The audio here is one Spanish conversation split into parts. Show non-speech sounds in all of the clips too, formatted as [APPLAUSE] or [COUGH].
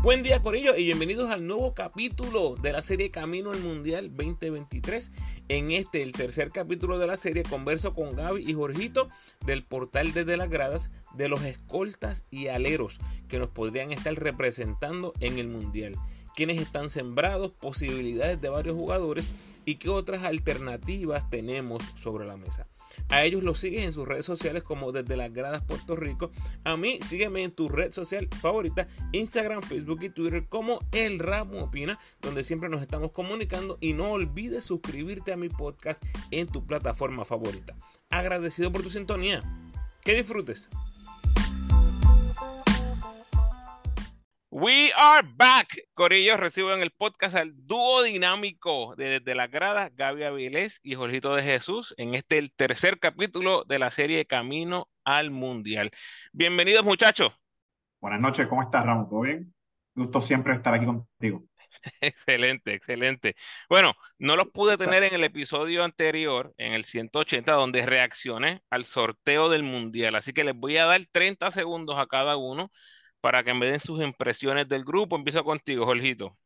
Buen día Corillo y bienvenidos al nuevo capítulo de la serie Camino al Mundial 2023. En este, el tercer capítulo de la serie, converso con Gaby y Jorgito del portal Desde las Gradas de los escoltas y aleros que nos podrían estar representando en el Mundial. Quienes están sembrados, posibilidades de varios jugadores y qué otras alternativas tenemos sobre la mesa. A ellos los sigues en sus redes sociales como desde las gradas Puerto Rico. A mí sígueme en tu red social favorita, Instagram, Facebook y Twitter como El Ramo Opina, donde siempre nos estamos comunicando y no olvides suscribirte a mi podcast en tu plataforma favorita. Agradecido por tu sintonía. Que disfrutes. We are back. Corillo, recibo en el podcast al dúo dinámico de Desde la Grada, Gaby Avilés y Jorgito de Jesús, en este el tercer capítulo de la serie Camino al Mundial. Bienvenidos, muchachos. Buenas noches, ¿cómo estás, Ramón? ¿Todo bien? Gusto siempre estar aquí contigo. [LAUGHS] excelente, excelente. Bueno, no los pude tener en el episodio anterior, en el 180, donde reaccioné al sorteo del Mundial, así que les voy a dar 30 segundos a cada uno para que me den sus impresiones del grupo. Empiezo contigo, Jorgito.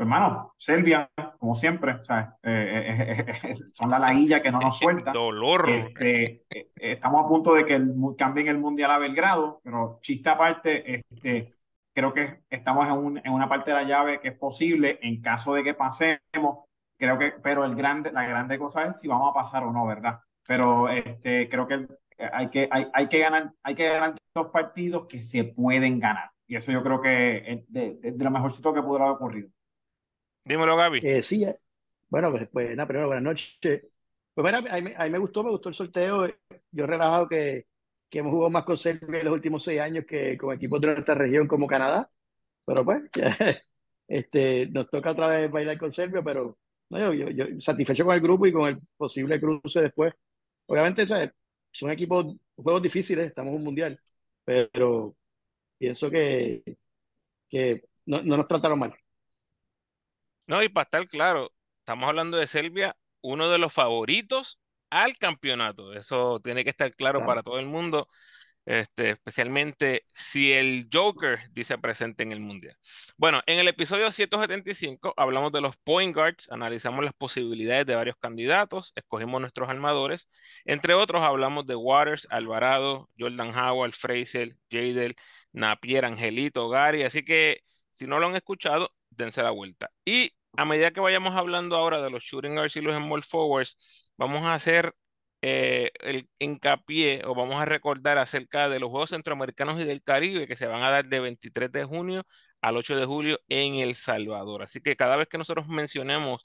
Hermano, Serbia, como siempre, eh, eh, eh, [LAUGHS] son la laguilla que no nos [LAUGHS] suelta. Dolor. Este, estamos a punto de que cambien el Mundial a Belgrado, pero chiste aparte, este, creo que estamos en, un, en, una parte de la llave que es posible en caso de que pasemos. Creo que, pero el grande, la grande cosa es si vamos a pasar o no, ¿verdad? Pero este, creo que hay que, hay, hay, que ganar, hay que ganar dos partidos que se pueden ganar. Y eso yo creo que es de, de, lo mejorcito que pudo haber ocurrido. Dímelo, Gaby. Eh, sí, eh. bueno, pues, pues nada, primero buenas noches. Pues bueno, a mí, a mí, me gustó, me gustó el sorteo. Yo he relajado que, que hemos jugado más con Serbia en los últimos seis años que con equipos de nuestra región como Canadá. Pero pues, [LAUGHS] este, nos toca otra vez bailar con Serbia, pero no, yo, yo, yo satisfecho con el grupo y con el posible cruce después. Obviamente, ¿sabes? son equipos, juegos difíciles, estamos en un mundial, pero pienso que, que no, no nos trataron mal. No, y para estar claro, estamos hablando de Serbia, uno de los favoritos al campeonato. Eso tiene que estar claro, claro. para todo el mundo. Este, especialmente si el Joker dice presente en el Mundial. Bueno, en el episodio 175 hablamos de los point guards, analizamos las posibilidades de varios candidatos, escogimos nuestros armadores, entre otros hablamos de Waters, Alvarado, Jordan Howard, Fraser, Jadel, Napier, Angelito, Gary, así que si no lo han escuchado, dense la vuelta. Y a medida que vayamos hablando ahora de los shooting guards y los small forwards, vamos a hacer eh, el hincapié o vamos a recordar acerca de los Juegos Centroamericanos y del Caribe que se van a dar de 23 de junio al 8 de julio en El Salvador. Así que cada vez que nosotros mencionemos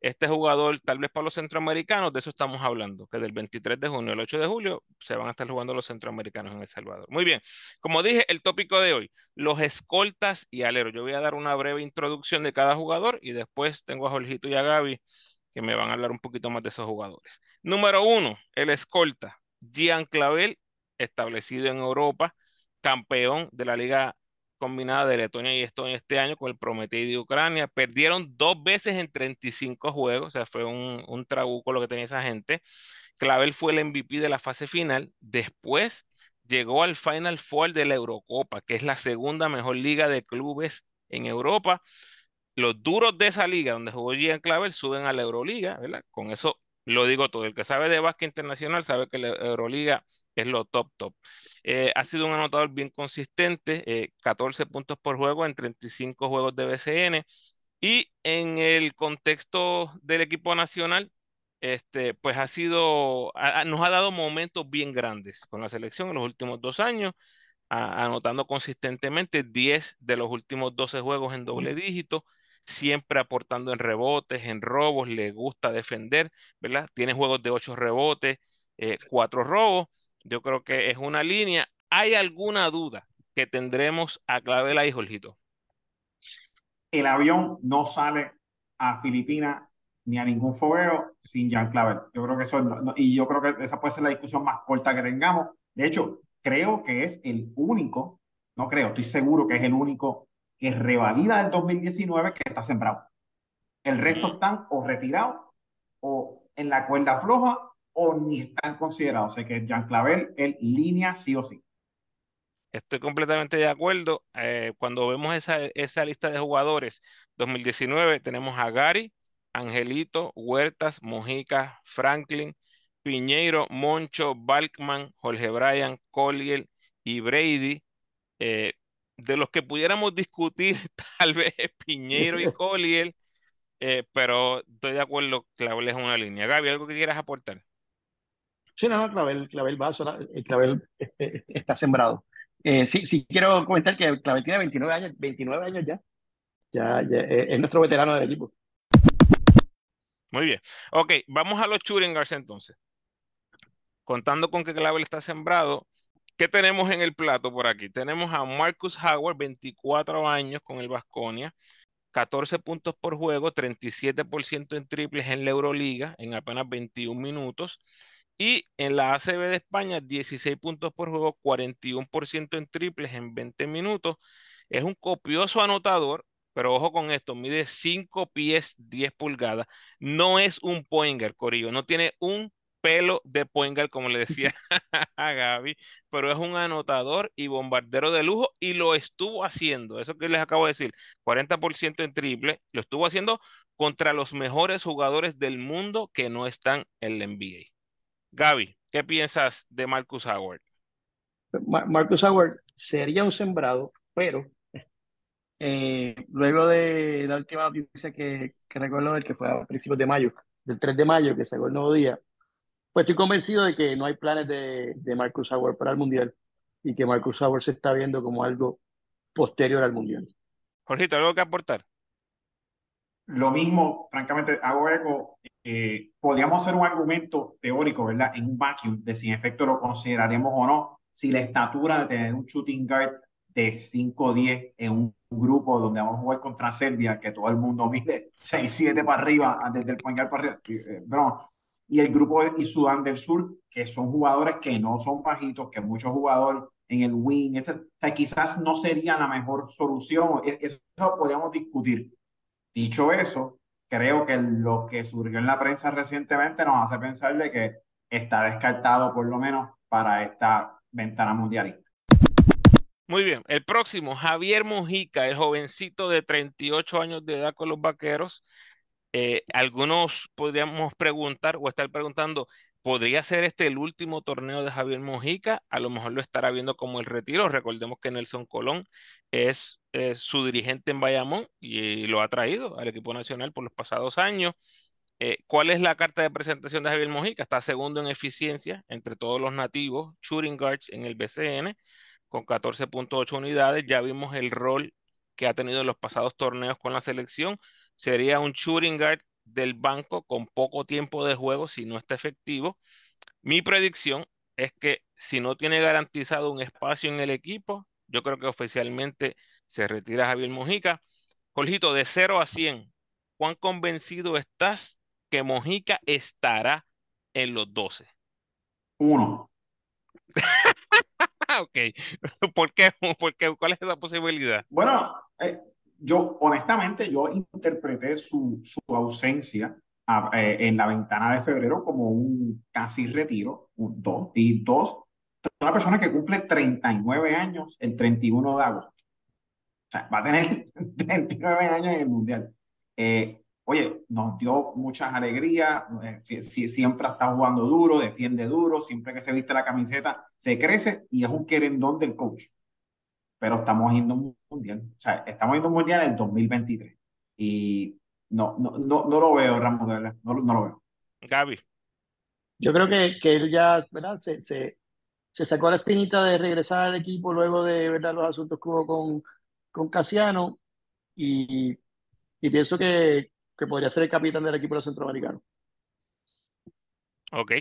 este jugador, tal vez para los centroamericanos, de eso estamos hablando, que del 23 de junio al 8 de julio se van a estar jugando los centroamericanos en El Salvador. Muy bien, como dije, el tópico de hoy, los escoltas y aleros. Yo voy a dar una breve introducción de cada jugador y después tengo a Jorgito y a Gaby que me van a hablar un poquito más de esos jugadores. Número uno, el escolta, Gian Clavel, establecido en Europa, campeón de la Liga Combinada de Letonia y Estonia este año con el Prometei de Ucrania. Perdieron dos veces en 35 juegos, o sea, fue un, un trabuco lo que tenía esa gente. Clavel fue el MVP de la fase final. Después llegó al Final Four de la Eurocopa, que es la segunda mejor liga de clubes en Europa los duros de esa liga donde jugó Gian Clavel suben a la Euroliga, ¿verdad? Con eso lo digo todo. El que sabe de básquet internacional sabe que la Euroliga es lo top, top. Eh, ha sido un anotador bien consistente, eh, 14 puntos por juego en 35 juegos de BCN. Y en el contexto del equipo nacional, este, pues ha sido, nos ha dado momentos bien grandes con la selección en los últimos dos años, a, anotando consistentemente 10 de los últimos 12 juegos en doble dígito siempre aportando en rebotes, en robos, le gusta defender, ¿verdad? Tiene juegos de ocho rebotes, eh, cuatro robos. Yo creo que es una línea. ¿Hay alguna duda que tendremos a Clavela y Jorgito? El avión no sale a Filipinas ni a ningún fogueo sin Jean Clavel. Yo creo que eso, no, y yo creo que esa puede ser la discusión más corta que tengamos. De hecho, creo que es el único, no creo, estoy seguro que es el único que revalida el 2019 que está sembrado. El resto están o retirados o en la cuerda floja o ni están considerados. O que Jean Clavel, él línea sí o sí. estoy completamente de acuerdo. Eh, cuando vemos esa, esa lista de jugadores 2019, tenemos a Gary, Angelito, Huertas, Mojica, Franklin, Piñeiro, Moncho, Balkman, Jorge Bryan, Collier y Brady. Eh, de los que pudiéramos discutir, [LAUGHS] tal vez Piñeiro y [LAUGHS] Collier, eh, pero estoy de acuerdo, Clavel es una línea. Gaby, ¿algo que quieras aportar? Sí, no, Clavel, Clavel va, el Clavel este, está sembrado. Eh, sí, sí, quiero comentar que Clavel tiene 29 años, 29 años ya. Ya, ya es nuestro veterano del equipo. Muy bien. Ok, vamos a los Churingars entonces. Contando con que Clavel está sembrado, ¿qué tenemos en el plato por aquí? Tenemos a Marcus Howard, 24 años con el Vasconia, 14 puntos por juego, 37% en triples en la Euroliga en apenas 21 minutos. Y en la ACB de España, 16 puntos por juego, 41% en triples en 20 minutos. Es un copioso anotador, pero ojo con esto, mide 5 pies 10 pulgadas. No es un pointer, Corillo, no tiene un pelo de pointer, como le decía [LAUGHS] a Gaby, pero es un anotador y bombardero de lujo y lo estuvo haciendo. Eso que les acabo de decir, 40% en triple, lo estuvo haciendo contra los mejores jugadores del mundo que no están en la NBA. Gaby, ¿qué piensas de Marcus Howard? Marcus Howard sería un sembrado, pero eh, luego de la última noticia que, que recuerdo del que fue a principios de mayo, del 3 de mayo, que salió el nuevo día, pues estoy convencido de que no hay planes de, de Marcus Howard para el Mundial y que Marcus Howard se está viendo como algo posterior al Mundial. Jorgito, ¿algo que aportar? Lo mismo, francamente, hago eco. Eh, podríamos hacer un argumento teórico, ¿verdad? En un vacuum de si en efecto lo consideraremos o no, si la estatura de tener un shooting guard de 5-10 en un grupo donde vamos a jugar contra Serbia, que todo el mundo mide [LAUGHS] 6-7 para arriba, desde el point para arriba, eh, y el grupo y Sudán del Sur, que son jugadores que no son bajitos, que muchos jugadores en el wing, etc. quizás no sería la mejor solución, e, eso podríamos discutir. Dicho eso, creo que lo que surgió en la prensa recientemente nos hace pensar de que está descartado por lo menos para esta ventana mundialista. Muy bien, el próximo, Javier Mojica, el jovencito de 38 años de edad con los vaqueros. Eh, algunos podríamos preguntar o estar preguntando, ¿podría ser este el último torneo de Javier Mojica? A lo mejor lo estará viendo como el retiro. Recordemos que Nelson Colón es su dirigente en Bayamón y, lo ha traído al equipo nacional por los pasados años. Eh, ¿Cuál es la carta de presentación de Javier Mojica? Está segundo en eficiencia entre todos los nativos, shooting guards en el BCN con 14.8 unidades. Ya vimos el rol que ha tenido en los pasados torneos con la selección. Sería un shooting guard del banco con poco tiempo de juego si no está efectivo. Mi predicción es que si no tiene garantizado un espacio en el equipo, yo creo que oficialmente se retira Javier Mojica. Jorgito, de 0 a 100, ¿cuán convencido estás que Mojica estará en los 12? Uno. [LAUGHS] ok. [LAUGHS] ¿Por qué? ¿Por qué? ¿Cuál es esa posibilidad? Bueno, eh, yo honestamente yo interpreté su, su ausencia eh, en la ventana de febrero como un casi retiro, dos, y dos, una persona que cumple 39 años el 31 de agosto. O sea, va a tener [LAUGHS] 39 años en el Mundial. Eh, oye, nos dio muchas alegrías, eh, siempre está jugando duro, defiende duro, siempre que se viste la camiseta se crece y es un querendón del coach. Pero estamos yendo un mundial, o sea, estamos yendo un mundial en el 2023 y no, no, no, no lo veo, Ramón, no, no lo veo. Gaby. Yo creo que, que él ya, ¿verdad? Se, se, se, sacó la espinita de regresar al equipo luego de, ¿verdad? Los asuntos que hubo con, con Casiano y, y pienso que, que podría ser el capitán del equipo centroamericano. Ok.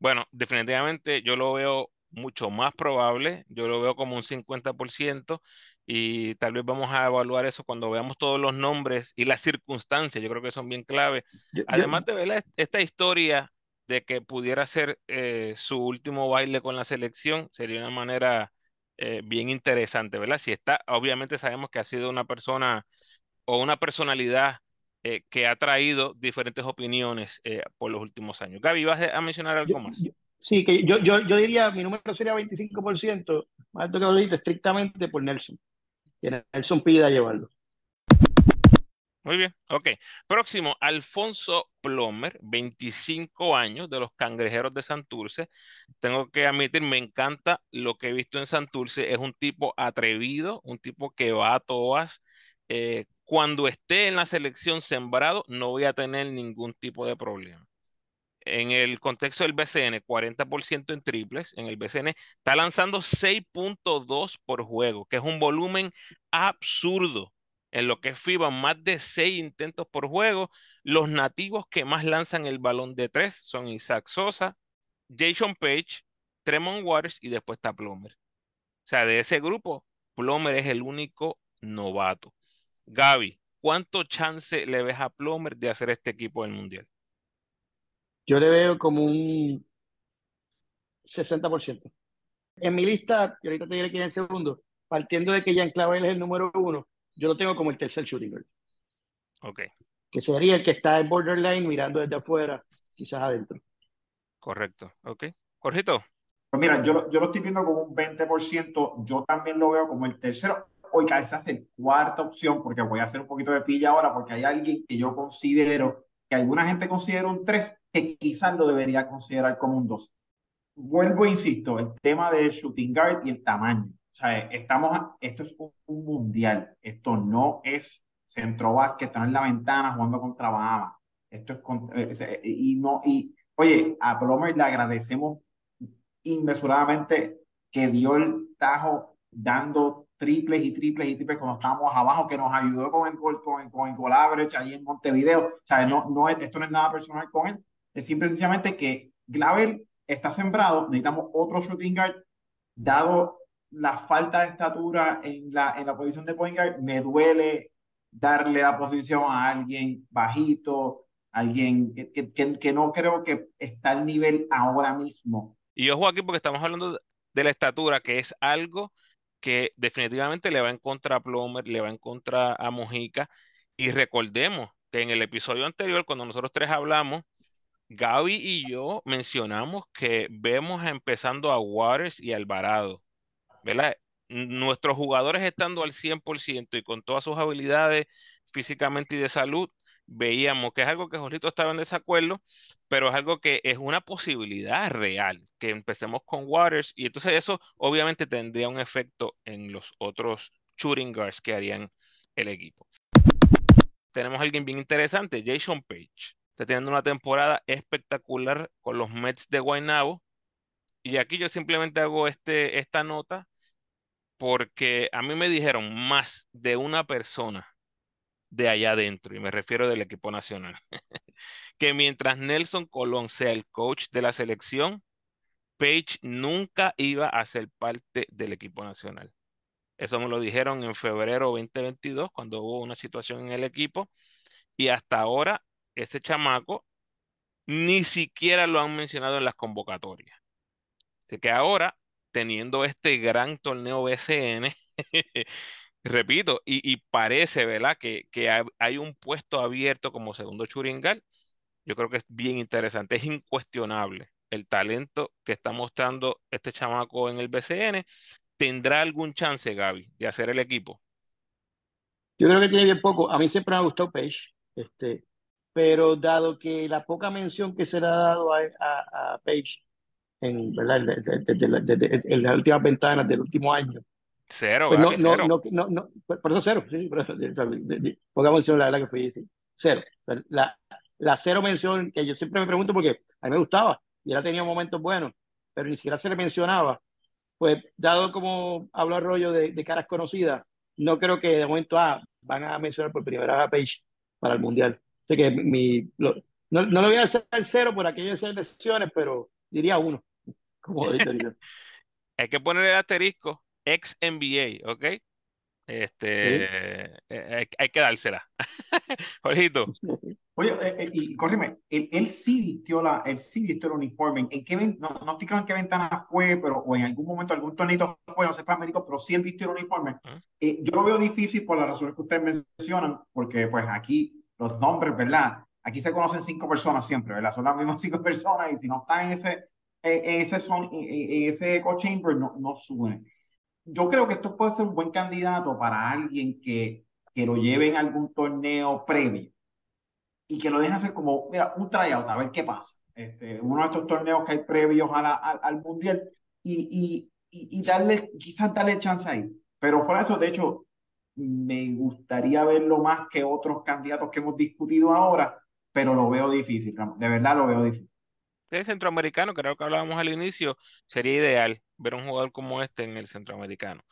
Bueno, definitivamente yo lo veo mucho más probable, yo lo veo como un 50% y tal vez vamos a evaluar eso cuando veamos todos los nombres y las circunstancias, yo creo que son bien clave. Además de ver esta historia de que pudiera ser eh, su último baile con la selección, sería una manera eh, bien interesante, ¿verdad? Si está, obviamente sabemos que ha sido una persona o una personalidad eh, que ha traído diferentes opiniones eh, por los últimos años. Gaby, ¿vas a mencionar algo más? Sí, que yo, yo, yo diría, mi número sería 25%, más alto que ahorita, estrictamente por Nelson. Que Nelson pida llevarlo. Muy bien, ok. Próximo, Alfonso Plomer, 25 años, de los Cangrejeros de Santurce. Tengo que admitir, me encanta lo que he visto en Santurce. Es un tipo atrevido, un tipo que va a todas. Eh, cuando esté en la selección sembrado, no voy a tener ningún tipo de problema en el contexto del BCN, 40% en triples, en el BCN está lanzando 6.2 por juego, que es un volumen absurdo. En lo que es FIBA, más de 6 intentos por juego. Los nativos que más lanzan el balón de 3 son Isaac Sosa, Jason Page, Tremont Waters y después está Plomer. O sea, de ese grupo, Plomer es el único novato. Gaby, ¿cuánto chance le ves a Plomer de hacer este equipo del Mundial? Yo le veo como un 60%. En mi lista, y ahorita te diré quién es el segundo, partiendo de que Jan Clavel es el número uno, yo lo tengo como el tercer shooting guard. Ok. Que sería el que está en borderline mirando desde afuera, quizás adentro. Correcto. Ok. Correcto. Pues mira, yo, yo lo estoy viendo como un 20%, yo también lo veo como el tercero. Hoy quizás el cuarta opción, porque voy a hacer un poquito de pilla ahora, porque hay alguien que yo considero, que alguna gente considera un 3, que quizás lo debería considerar como un 2. Vuelvo, insisto, el tema del shooting guard y el tamaño. O sea, estamos, esto es un, mundial, esto no es centro básquet, está en la ventana jugando contra Bahamas. Esto es, eh, y no, y oye, a Plomer le agradecemos inmesuradamente que dio el tajo dando triples y triples y triples cuando estábamos abajo, que nos ayudó con el, con, con el Colabrech ahí en Montevideo. O sea, no, no, esto no es nada personal con él, es simple sencillamente que Glavel está sembrado, necesitamos otro shooting guard, dado la falta de estatura en la, en la posición de point guard, me duele darle la posición a alguien bajito, alguien que, que, que no creo que está al nivel ahora mismo. Y ojo aquí porque estamos hablando de la estatura, que es algo que definitivamente le va en contra a Plomer, le va en contra a Mojica. Y recordemos que en el episodio anterior, cuando nosotros tres hablamos, Gaby y yo mencionamos que vemos empezando a Waters y Alvarado, ¿verdad? Nuestros jugadores estando al 100% y con todas sus habilidades físicamente y de salud, veíamos que es algo que Jorito estaba en desacuerdo, pero es algo que es una posibilidad real, que empecemos con Waters y entonces eso obviamente tendría un efecto en los otros shooting guards que harían el equipo. Tenemos a alguien bien interesante, Jason Page está teniendo una temporada espectacular con los Mets de Guaynabo. Y aquí yo simplemente hago este, esta nota porque a mí me dijeron más de una persona de allá adentro, y me refiero del equipo nacional, [LAUGHS] que mientras Nelson Colón sea el coach de la selección, Page nunca iba a ser parte del equipo nacional. Eso me lo dijeron en febrero 2022, cuando hubo una situación en el equipo, y hasta ahora este chamaco ni siquiera lo han mencionado en las convocatorias. Así que ahora, teniendo este gran torneo BCN, [LAUGHS] repito, y, parece, ¿verdad? Que, que hay, un puesto abierto como segundo Churingal. Yo creo que es bien interesante, es incuestionable el talento que está mostrando este chamaco en el BCN. ¿Tendrá algún chance, Gaby, de hacer el equipo? Yo creo que tiene bien poco. A mí siempre me ha gustado Page. Este, pero dado que la poca mención que se le ha dado a, a, Page en, ¿verdad? en las últimas ventanas del último año. Cero, pues no, no, no, no, no, por eso cero, sí, por eso, poca mención, la verdad que fue sí, cero. La, la cero mención que yo siempre me pregunto porque a mí me gustaba y él tenía momentos buenos, pero ni siquiera se le mencionaba. Pues dado como hablo Arroyo de, de caras conocidas, no creo que de momento ah, van a mencionar por primera vez a Page para el Mundial que mi, no, no lo voy a hacer cero por aquellas lesiones, pero diría uno. Como [LAUGHS] Hay que poner el asterisco ex NBA, ¿ok? Este, eh, hay, que dársela. [LAUGHS] Jorgito. Oye, eh, eh, y córreme, él, sí vistió la, él sí vistió el uniforme. ¿En qué, no, no estoy claro en qué ventana fue, pero o en algún momento algún tonito fue, no sé, fue Américo, pero sí él vistió el uniforme. yo lo veo difícil por las razones que ustedes mencionan, porque pues aquí los nombres, ¿verdad? Aquí se conocen cinco personas siempre, ¿verdad? Son las mismas [LAUGHS] cinco personas y si no están en ese, en ese, son, en ese echo chamber no, no suene. Yo creo que esto puede ser un buen candidato para alguien que, que lo lleve en algún torneo previo y que lo deje hacer como, mira, un tryout, a ver qué pasa. Este, uno de estos torneos que hay previos a la, al Mundial y, y, y, darle, quizás darle chance ahí. Pero fuera eso, de hecho, me gustaría verlo más que otros candidatos que hemos discutido ahora, pero lo veo difícil, de verdad lo veo difícil. El centroamericano, creo que hablábamos al inicio, sería ideal ver un jugador como este en el centroamericano.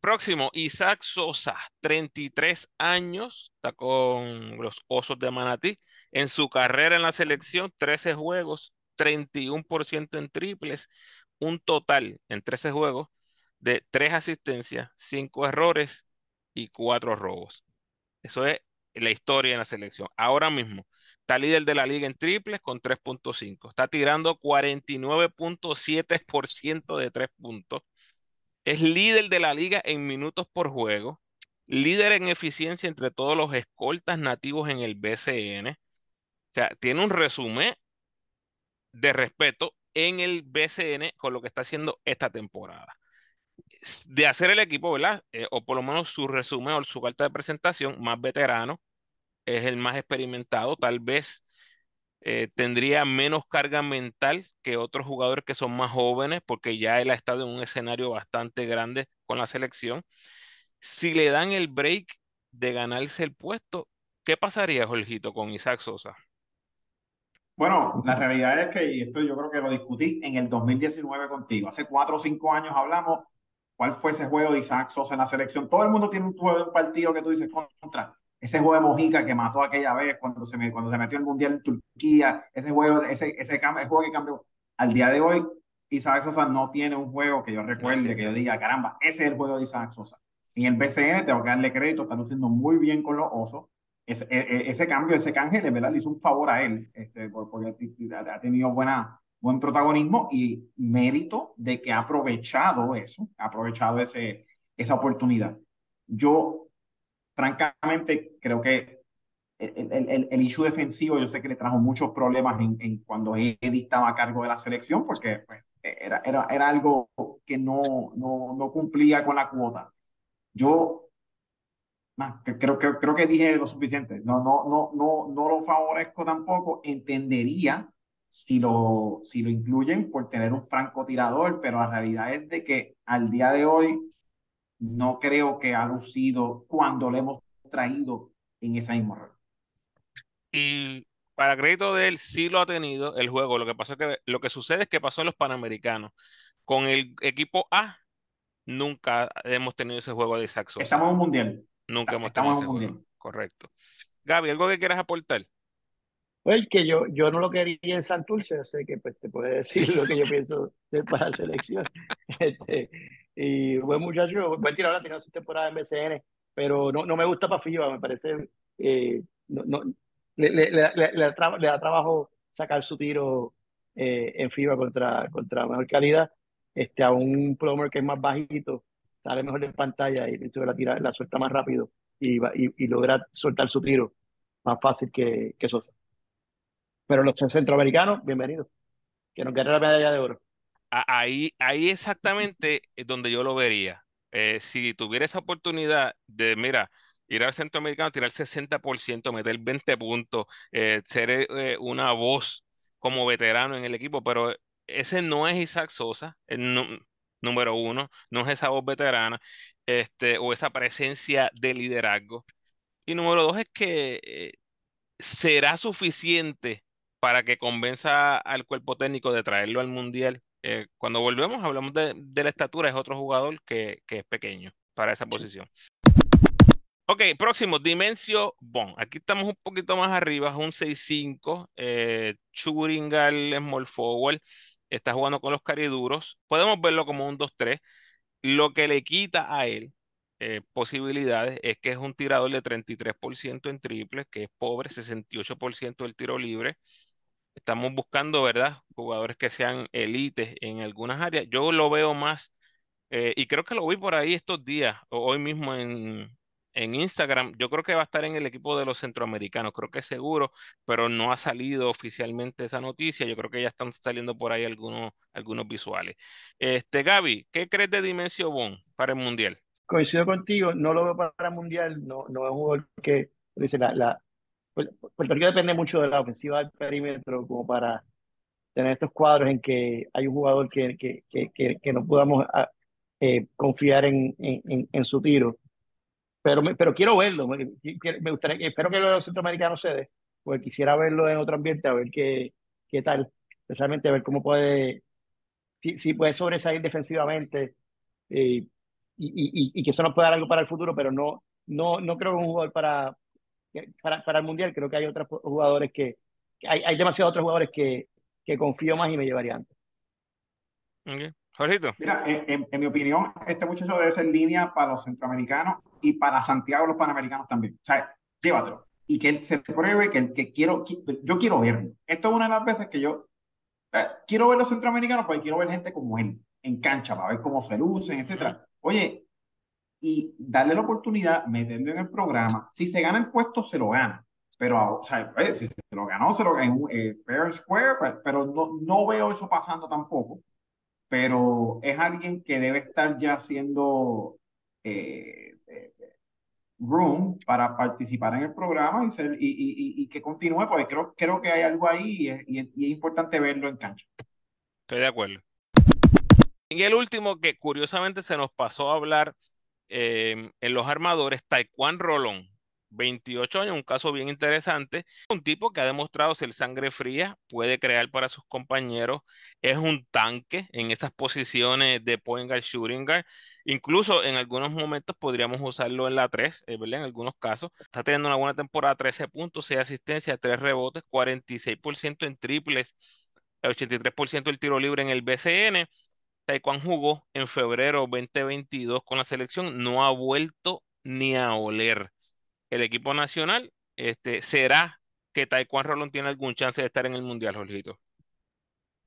Próximo, Isaac Sosa, 33 años, está con los Osos de Manatí. En su carrera en la selección, 13 juegos, 31% en triples, un total en 13 juegos de 3 asistencias, 5 errores y 4 robos. Eso es la historia en la selección. Ahora mismo está líder de la liga en triples con 3.5. Está tirando 49.7% de 3 puntos. Es líder de la liga en minutos por juego. Líder en eficiencia entre todos los escoltas nativos en el BCN. O sea, tiene un resumen de respeto en el BCN con lo que está haciendo esta temporada. De hacer el equipo, ¿verdad? Eh, o por lo menos su resumen o su carta de presentación más veterano, es el más experimentado, tal vez eh, tendría menos carga mental que otros jugadores que son más jóvenes, porque ya él ha estado en un escenario bastante grande con la selección. Si le dan el break de ganarse el puesto, ¿qué pasaría, Jorgito, con Isaac Sosa? Bueno, la realidad es que, y esto yo creo que lo discutí en el 2019 contigo, hace cuatro o cinco años hablamos cuál fue ese juego de Isaac Sosa en la selección. Todo el mundo tiene un juego de un partido que tú dices contra. Ese juego de Mojica que mató aquella vez cuando se, me, cuando se metió en el Mundial en Turquía, ese juego, ese, ese, juego que cambió. Al día de hoy, Isaac Sosa no tiene un juego que yo recuerde, que yo diga, caramba, ese es el juego de Isaac Sosa. En el BCN tengo que darle crédito, está luciendo muy bien con los osos ese, e, e, ese cambio, ese canje, de verdad le hizo un favor a él, este, porque ha tenido buena, buen protagonismo y mérito de que ha aprovechado eso, ha aprovechado ese, esa oportunidad. Yo, francamente, creo que el, el, el, issue defensivo, yo sé que le trajo muchos problemas en, en cuando Eddie estaba a cargo de la selección, porque pues, era, era, era algo que no, no, no cumplía con la cuota. Yo creo, que, creo que dije lo suficiente. No, no, no, no, no lo favorezco tampoco. Entendería si lo, si lo incluyen por tener un francotirador, pero la realidad es de que al día de hoy no creo que ha lucido cuando le hemos traído en esa misma. Y para crédito de él, sí lo ha tenido el juego. Lo que pasa es que lo que sucede es que pasó en los Panamericanos. Con el equipo A, nunca hemos tenido ese juego de Saxo. Estamos en un mundial. Nunca hemos tenido ese Correcto. Gaby, ¿algo que quieras aportar? Pues que yo, yo no lo quería en Santurce, sé que pues, te puede decir lo que yo pienso de [LAUGHS] para la selección. Este, y buen muchacho, buen tirador, tenido su temporada en BCN, pero no, no me gusta para FIBA, me parece, eh, no, no, le, le, le, da trabajo sacar su tiro eh, en FIBA contra, contra mejor calidad, este, a un plomer que es más bajito, sale mejor en pantalla y la, tira, la suelta más rápido y, y, y, logra soltar su tiro más fácil que, que Sosa. Pero los centroamericanos, bienvenidos. Que nos la medalla de oro. Ahí, ahí exactamente es donde yo lo vería. Eh, si tuviera esa oportunidad de, mira, ir al centroamericano, tirar el 60%, meter 20 puntos, eh, ser eh, una voz como veterano en el equipo, pero ese no es Isaac Sosa, no, número uno, no es esa voz veterana este, o esa presencia de liderazgo. Y número dos es que será suficiente para que convenza al cuerpo técnico de traerlo al mundial. Eh, cuando volvemos, hablamos de, la estatura, es otro jugador que, es pequeño para esa posición. Ok, próximo, Dimensio Bon. Aquí estamos un poquito más arriba, es un 6-5. Eh, Churingal Small Forward está jugando con los cariduros. Podemos verlo como un 2-3. Lo que le quita a él eh, posibilidades es que es un tirador de 33% en triples, que es pobre, 68% del tiro libre. Estamos buscando, ¿verdad? Jugadores que sean élites en algunas áreas. Yo lo veo más, eh, y creo que lo vi por ahí estos días, hoy mismo en, en Instagram. Yo creo que va a estar en el equipo de los centroamericanos, creo que seguro, pero no ha salido oficialmente esa noticia. Yo creo que ya están saliendo por ahí algunos, algunos visuales. Este, Gaby, ¿qué crees de Dimensio Bon para el Mundial? Coincido contigo, no lo veo para el Mundial, no, no es un jugador que, dice, la, Puerto Rico depende mucho de la ofensiva del perímetro como para tener estos cuadros en que hay un jugador que, que, que, que no podamos ah, eh, confiar en, en, su tiro. Pero, pero quiero verlo, me, gustaría, espero que los centroamericanos se dé, porque quisiera verlo en otro ambiente, a ver qué, qué tal, especialmente a ver cómo puede, si, si puede sobresalir defensivamente eh, y, y, y, que eso nos pueda dar algo para el futuro, pero no, no, no creo que un jugador para, para, para el Mundial, creo que hay otros jugadores que, hay, hay demasiados otros jugadores que, que confío más y me llevaría antes. Okay. Mira, en, mi opinión, este muchacho debe ser línea para los centroamericanos y para Santiago los panamericanos también. O sea, llévatelo. Y que él se pruebe que, que quiero, yo quiero verlo. Esto es una de las veces que yo eh, quiero ver los centroamericanos porque quiero ver gente como él en cancha para ver cómo se lucen, etcétera. Oye, y darle la oportunidad, meterlo en el programa. Si se gana el puesto, se lo gana. Pero, o sea, si se lo ganó, se lo ganó en eh, fair square, pero, pero no, no veo eso pasando tampoco pero es alguien que debe estar ya haciendo eh, eh, room para participar en el programa y, ser, y, y, y, que continúe, porque creo, creo que hay algo ahí y es, y es importante verlo en cancha. Estoy de acuerdo. Y el último que curiosamente se nos pasó a hablar eh, en los armadores, Taekwondo Rolón. 28 años, un caso bien interesante. Un tipo que ha demostrado ser sangre fría, puede crear para sus compañeros, es un tanque en esas posiciones de point guard, shooting guard. Incluso en algunos momentos podríamos usarlo en la 3, eh, ¿verdad? En algunos casos. Está teniendo una buena temporada, 13 puntos, 6 asistencias, 3 rebotes, 46% en triples, 83% del tiro libre en el BCN. Taekwondo jugó en febrero 2022 con la selección, no ha vuelto ni a oler el equipo nacional, este, ¿será que Taekwondo Rolón tiene algún chance de estar en el Mundial, Jorgito?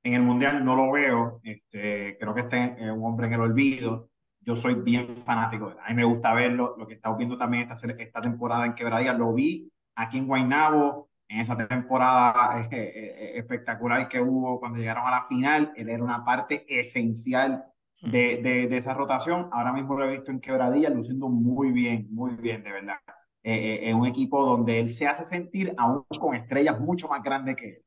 En el Mundial no lo veo, este, creo que este es un hombre en el olvido. Yo soy bien fanático, a mí me gusta verlo, lo que estamos viendo también esta, esta temporada en Quebradilla, lo vi aquí en Guaynabo, en esa temporada eh, eh, eh, espectacular que hubo cuando llegaron a la final, él era una parte esencial de, de, de, esa rotación. Ahora mismo lo he visto en Quebradilla, luciendo muy bien, muy bien, de verdad. Eh, eh, en un equipo donde él se hace sentir aún con estrellas mucho más grandes que él.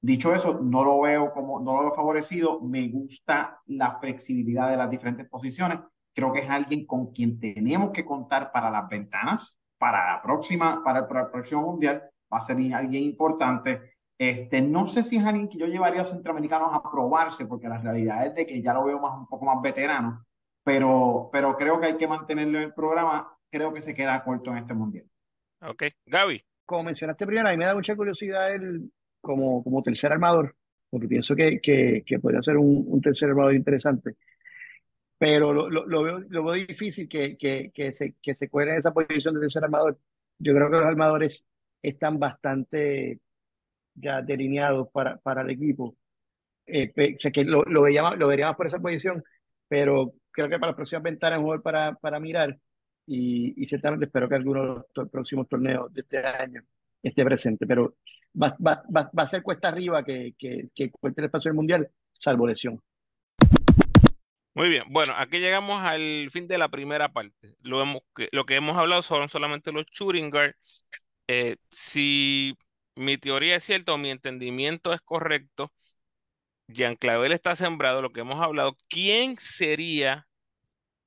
Dicho eso, no lo veo como, no lo veo favorecido. Me gusta la flexibilidad de las diferentes posiciones. Creo que es alguien con quien tenemos que contar para las ventanas, para la próxima, para el, próximo mundial. Va a ser alguien importante. Este, no sé si es alguien que yo llevaría a los centroamericanos a probarse, porque la realidad es de que ya lo veo más, un poco más veterano, pero, pero creo que hay que mantenerlo en el programa creo que se queda corto en este mundial. Ok, Gaby. Como mencionaste primero, a mí me da mucha curiosidad él como, como tercer armador, porque pienso que, que, que podría ser un, un, tercer armador interesante. Pero lo, lo, lo, veo, lo veo difícil que, que, que, se, que se cuele en esa posición de tercer armador. Yo creo que los armadores están bastante ya delineados para, para el equipo. Eh, o sea, que lo, lo, veíamos, lo veríamos por esa posición, pero creo que para las próximas ventanas es un jugador para, para mirar y, y ciertamente espero que algunos de los próximos torneos de este año esté presente, pero va, va, va, va a ser cuesta arriba que, que, que cuente el espacio del Mundial, salvo lesión. Muy bien, bueno, aquí llegamos al fin de la primera parte. Lo, hemos, lo que hemos hablado son solamente los shooting Eh, si mi teoría es cierta o mi entendimiento es correcto, Jean Clavel está sembrado, lo que hemos hablado, ¿quién sería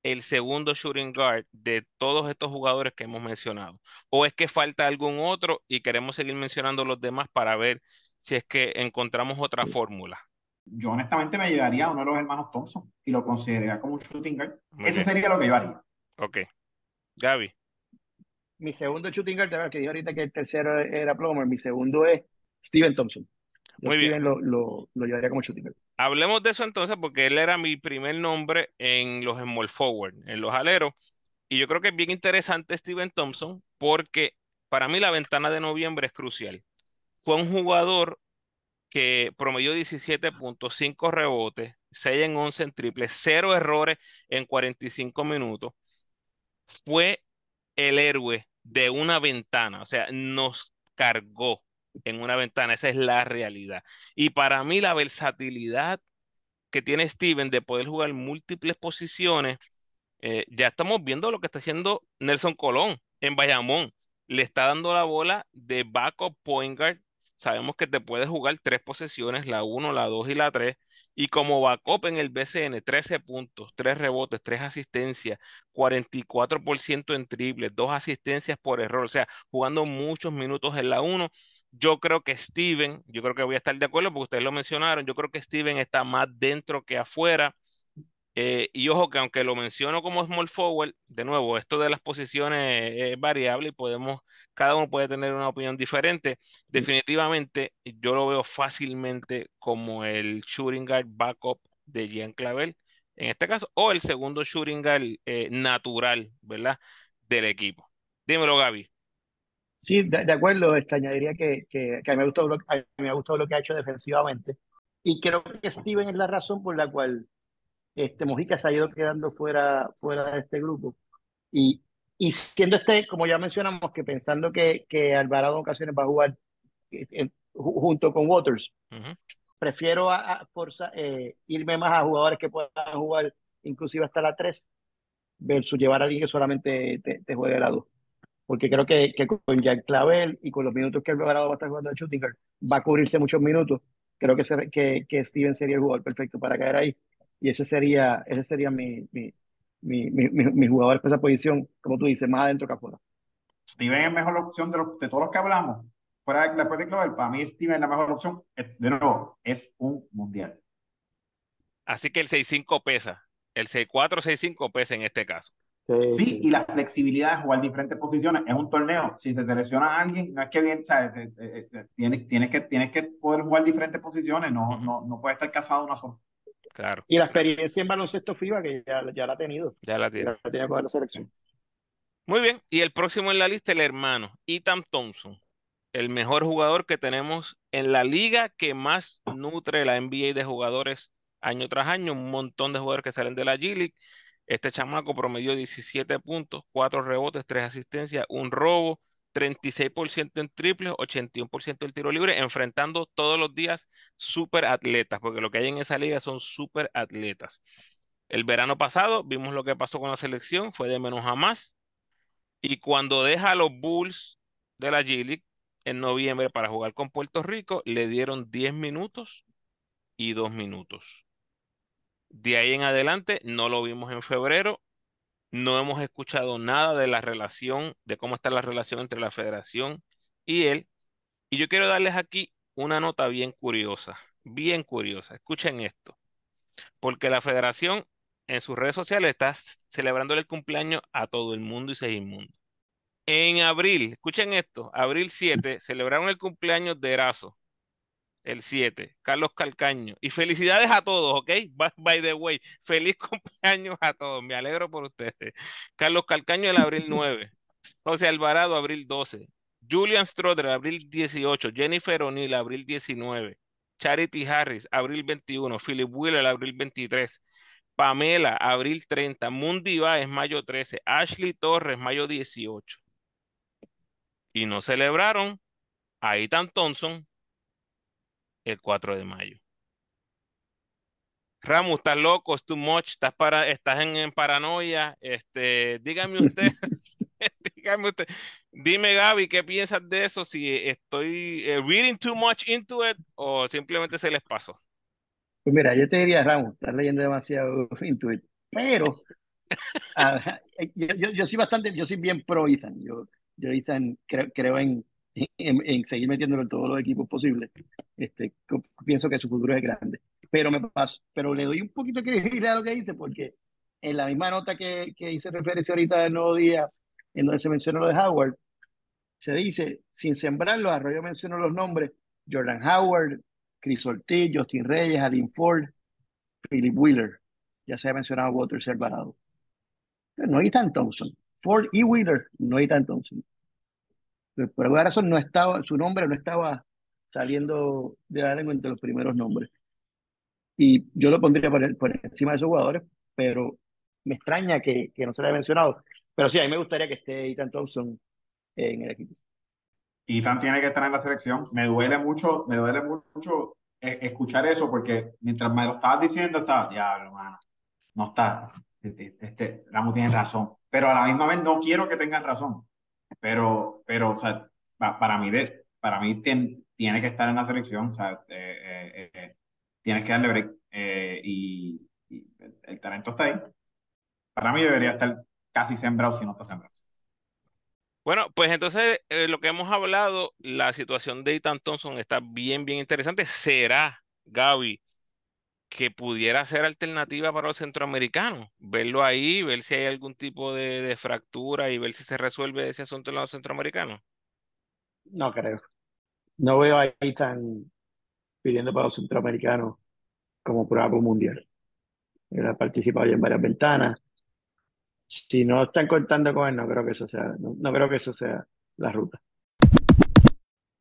el segundo shooting guard de todos estos jugadores que hemos mencionado? ¿O es que falta algún otro y queremos seguir mencionando los demás para ver si es que encontramos otra fórmula? Yo honestamente me llevaría a uno de los hermanos Thompson y lo consideraría como un shooting guard. Eso sería lo que yo haría. Ok. Gaby. Mi segundo shooting guard, que dije ahorita que el tercero era Plomer, mi segundo es Steven Thompson. Muy bien. Lo, lo, lo, llevaría como shooting guard. Hablemos de eso entonces, porque él era mi primer nombre en los small forward, en los aleros. Y yo creo que es bien interesante Steven Thompson, porque para mí la ventana de noviembre es crucial. Fue un jugador que promedió 17.5 rebotes, 6 en 11 en triple, 0 errores en 45 minutos. Fue el héroe de una ventana, o sea, nos cargó en una ventana, esa es la realidad. Y para mí la versatilidad que tiene Steven de poder jugar múltiples posiciones, eh, ya estamos viendo lo que está haciendo Nelson Colón en Bayamón. Le está dando la bola de backup point guard. Sabemos que te puede jugar tres posesiones, la 1, la 2 y la 3. Y como backup en el BCN, 13 puntos, 3 rebotes, 3 asistencias, 44% en triple, 2 asistencias por error. O sea, jugando muchos minutos en la 1 yo creo que Steven, yo creo que voy a estar de acuerdo porque ustedes lo mencionaron, yo creo que Steven está más dentro que afuera. Eh, y ojo que aunque lo menciono como small forward, de nuevo, esto de las posiciones es variable y podemos, cada uno puede tener una opinión diferente. Definitivamente, yo lo veo fácilmente como el shooting guard backup de Jean Clavel, en este caso, o el segundo shooting guard eh, natural, ¿verdad? Del equipo. Dímelo, Gaby. Sí, de, acuerdo, este, añadiría que, que, a, mí me gustó lo, a mí me ha gustado lo que ha hecho defensivamente. Y creo que Steven es la razón por la cual este, Mojica se ha ido quedando fuera, fuera de este grupo. Y, y siendo este, como ya mencionamos, que pensando que, que Alvarado en ocasiones va a jugar eh, junto con Waters, prefiero a, Forza, eh, irme más a jugadores que puedan jugar inclusive hasta la 3 versus llevar a alguien que solamente te, te juegue la 2 porque creo que, que con Jack Clavel y con los minutos que el logrado va a estar jugando de shooting va a cubrirse muchos minutos. Creo que, que, que Steven sería el jugador perfecto para caer ahí. Y ese sería, ese sería mi, mi, mi, mi, mi jugador para esa posición, como tú dices, más adentro que afuera. Steven es mejor opción de, de todos los que hablamos. Fuera de, después de Clavel, para mí Steven es la mejor opción. De nuevo, es un mundial. Así que el 6-5 pesa. El 6-4, 6-5 pesa en este caso. Sí, y la flexibilidad de jugar diferentes posiciones. Es un torneo. Si te lesiona a alguien, no es que bien, sabes, eh, eh, eh, tienes, tienes, que, tienes que poder jugar diferentes posiciones, no, no, no puedes estar casado una sola. Claro. Y la experiencia en baloncesto FIBA, que ya, ya la ha tenido. Ya la tiene. Ya la tiene con la selección. Muy bien, y el próximo en la lista, el hermano, Ethan Thompson, el mejor jugador que tenemos en la liga que más nutre la NBA de jugadores año tras año, un montón de jugadores que salen de la G-League este chamaco promedió 17 puntos, 4 rebotes, 3 asistencias, un robo, 36% en triples, 81% en tiro libre, enfrentando todos los días super atletas, porque lo que hay en esa liga son super atletas. El verano pasado vimos lo que pasó con la selección, fue de menos a más. Y cuando deja a los Bulls de la G-League en noviembre para jugar con Puerto Rico, le dieron 10 minutos y 2 minutos. De ahí en adelante no lo vimos en febrero, no hemos escuchado nada de la relación, de cómo está la relación entre la federación y él. Y yo quiero darles aquí una nota bien curiosa, bien curiosa. Escuchen esto, porque la federación en sus redes sociales está celebrando el cumpleaños a todo el mundo y Segismundo. En abril, escuchen esto, abril 7, celebraron el cumpleaños de Erazo, el 7, Carlos Calcaño. Y felicidades a todos, ¿ok? By, the way, feliz [LAUGHS] cumpleaños a todos, me alegro por ustedes. Carlos Calcaño el abril [LAUGHS] 9, José Alvarado abril 12, Julian Stroder abril 18, Jennifer O'Neill abril 19, Charity Harris abril 21, Philip Wheeler abril 23, Pamela abril 30, Mundi es mayo 13, Ashley Torres mayo 18. Y no celebraron. A Ethan Thompson, el 4 de mayo. Ramu, estás loco, es too much, estás, para, estás en, paranoia. Este, dígame usted, [LAUGHS] [LAUGHS] dígame usted, dime Gaby, ¿qué piensas de eso? Si estoy eh, reading too much into it o simplemente se les pasó. Pues mira, yo te diría, Ramu, estás leyendo demasiado into it, pero [LAUGHS] ah, yo, yo, soy bastante, yo soy bien pro Ethan. Yo, yo Ethan creo en, en, seguir metiéndolo en todos los equipos posibles. Este, pienso que su futuro es grande. Pero, me paso, pero le doy un poquito de credibilidad a lo que dice, porque en la misma nota que, que hice referencia ahorita del nuevo día, en donde se menciona lo de Howard, se dice, sin sembrarlo, Arroyo mencionó los nombres, Jordan Howard, Chris Ortiz, Justin Reyes, Alin Ford, Philip Wheeler. Ya se ha mencionado Walter Alvarado. No tan Thompson. Ford y Wheeler, no tan Thompson por alguna razón no estaba, su nombre no estaba saliendo de la lengua entre los primeros nombres. Y yo lo pondría por, encima de esos jugadores, pero me extraña que, no se le haya mencionado. Pero sí, a mí me gustaría que esté Ethan Thompson en el equipo. Ethan tiene que estar en la selección. Me duele mucho, me duele mucho eh, escuchar eso porque mientras me lo estabas diciendo, estaba, diablo, hermano, no está. Este, este, Ramos tiene razón. Pero a la misma vez no quiero que tengas razón. Pero, pero, o sea, para mí, de, para mí tiene que estar en la selección. O sea, eh, eh, eh tienes que darle break. y, el, talento está ahí. Para mí debería estar casi sembrado si no está sembrado. Bueno, pues entonces lo que hemos hablado, la situación de Ethan Thompson está bien, bien interesante. ¿Será, Gaby, que pudiera ser alternativa para los centroamericanos? Verlo ahí, ver si hay algún tipo de, de fractura y ver si se resuelve ese asunto en los centroamericanos. No creo. No veo ahí tan pidiendo para los centroamericanos como prueba mundial. Él ha participado ya en varias ventanas. Si no están contando con él, no creo que eso sea, no, creo que eso sea la ruta.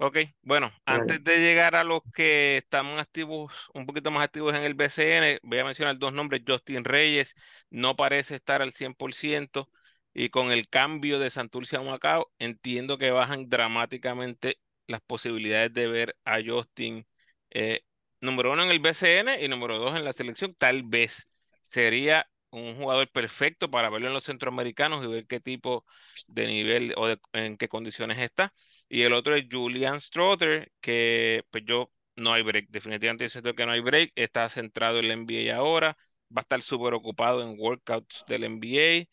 Ok, bueno, antes de llegar a los que estamos activos, un poquito más activos en el BCN, voy a mencionar dos nombres. Justin Reyes no parece estar al 100% y con el cambio de Santurce a Macao, entiendo que bajan dramáticamente las posibilidades de ver a Justin eh, número uno en el BCN y número dos en la selección. Tal vez sería un jugador perfecto para verlo en los centroamericanos y ver qué tipo de nivel o en qué condiciones está. Y el otro es Julian Strother, que pues yo no hay break. Definitivamente siento que no hay break. Está centrado en la NBA ahora. Va a estar súper ocupado en workouts del NBA.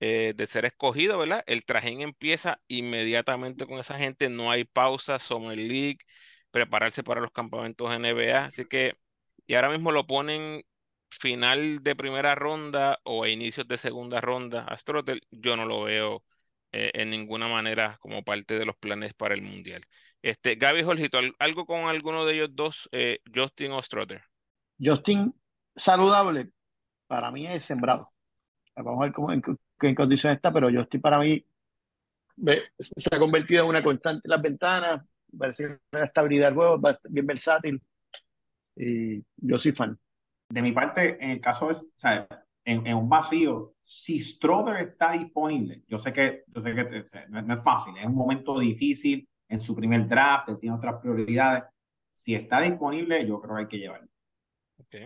Eh, de ser escogido, ¿verdad? El trajín empieza inmediatamente con esa gente, no hay pausa, Summer League, prepararse para los campamentos NBA, así que, y ahora mismo lo ponen final de primera ronda o a inicios de segunda ronda a Strotter, yo no lo veo eh, en ninguna manera como parte de los planes para el Mundial. Este, Gaby Jorgito, ¿algo con alguno de ellos dos, eh, Justin o Strotter? Justin, saludable, para mí es sembrado. Vamos a ver cómo, en condición está, pero yo estoy para mí, se ha convertido en una constante en las ventanas, parece que una estabilidad del juego, bien versátil, y yo soy fan. De mi parte, en el caso es, o sea, en, en, un vacío, si Stroder está disponible, yo sé que, yo sé que no, es fácil, es un momento difícil en su primer draft, él tiene otras prioridades. Si está disponible, yo creo que hay que llevarlo.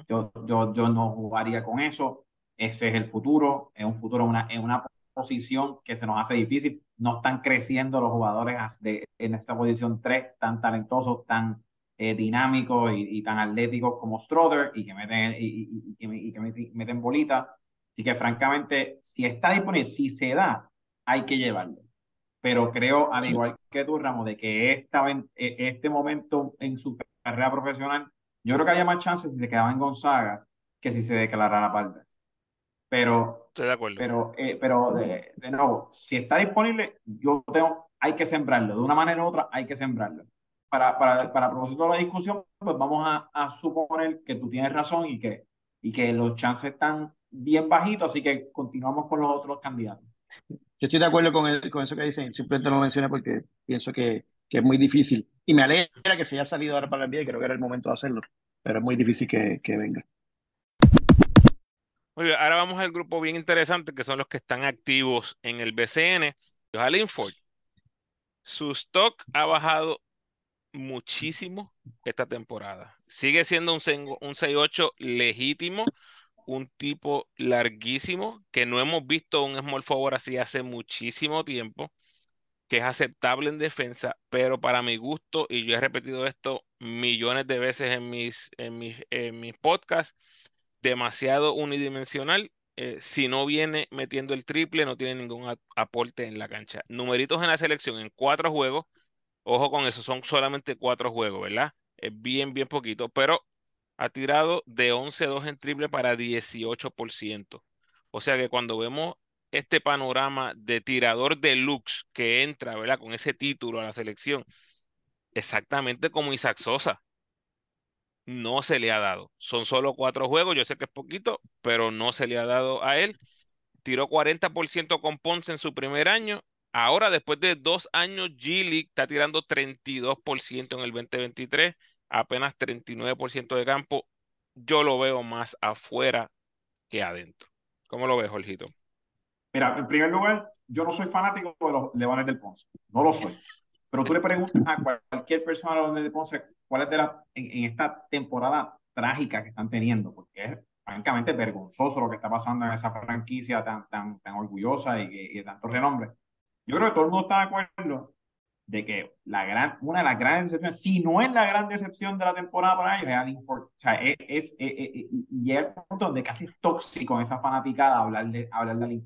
Yo, yo, yo no jugaría con eso. Ese es el futuro, es un futuro una, en una posición que se nos hace difícil. No están creciendo los jugadores de, en esta posición 3 tan talentosos, tan eh, dinámicos y, tan atléticos como Strother y que meten, y, y, que meten bolitas. Así que francamente, si está disponible, si se da, hay que llevarlo. Pero creo, al igual que tú, Ramos, de que esta, e, este momento en su carrera profesional, yo creo que había más chances si se quedaba en Gonzaga que si se declarara parte. Pero, Estoy de acuerdo. pero, eh, pero de, de, nuevo, si está disponible, yo tengo, hay que sembrarlo. De una manera u otra, hay que sembrarlo. Para, para, para propósito de la discusión, pues vamos a, a, suponer que tú tienes razón y que, y que los chances están bien bajitos, así que continuamos con los otros candidatos. Yo estoy de acuerdo con, el, con eso que dicen, simplemente lo mencioné porque pienso que, que, es muy difícil. Y me alegra que se haya salido ahora para el día y creo que era el momento de hacerlo, pero es muy difícil que, que venga. Muy bien, ahora vamos al grupo bien interesante que son los que están activos en el BCN. Johan Ford. Su stock ha bajado muchísimo esta temporada. Sigue siendo un, un 6-8 legítimo, un tipo larguísimo, que no hemos visto un small forward así hace muchísimo tiempo, que es aceptable en defensa, pero para mi gusto, y yo he repetido esto millones de veces en mis, en mis, en mis podcasts, demasiado unidimensional. Eh, si no viene metiendo el triple, no tiene ningún aporte en la cancha. Numeritos en la selección en cuatro juegos. Ojo con eso, son solamente cuatro juegos, ¿verdad? Es bien, bien poquito, pero ha tirado de 11-2 en triple para 18%. O sea que cuando vemos este panorama de tirador deluxe que entra, ¿verdad? Con ese título a la selección, exactamente como Isaac Sosa no se le ha dado. Son solo cuatro juegos, yo sé que es poquito, pero no se le ha dado a él. Tiró 40% con Ponce en su primer año. Ahora, después de dos años, G-League está tirando 32% en el 2023, apenas 39% de campo. Yo lo veo más afuera que adentro. ¿Cómo lo ves, Jorgito? Mira, en primer lugar, yo no soy fanático de los Leones del Ponce. No lo soy. Pero tú le preguntas a cualquier persona de los Leones del Ponce cuál es de la, en, esta temporada trágica que están teniendo, porque es francamente vergonzoso lo que está pasando en esa franquicia tan, tan, tan orgullosa y, y de tanto renombre. Yo creo que todo el mundo está de acuerdo de que la gran, una de las grandes decepciones, si no es la gran decepción de la temporada para ellos, es. O sea, es, es, es, llega al punto donde casi es tóxico en esa fanaticada hablar de, hablar de.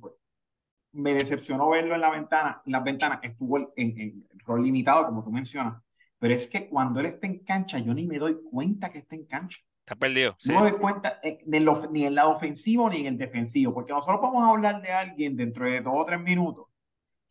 Me decepcionó verlo en la ventana, en las ventanas, estuvo en, en, rol limitado, como tú mencionas, pero es que cuando él está en cancha, yo ni me doy cuenta que está en cancha. Está perdido. No me doy cuenta eh, ni en el lado ofensivo ni en el defensivo, porque nosotros podemos hablar de alguien dentro de dos o tres minutos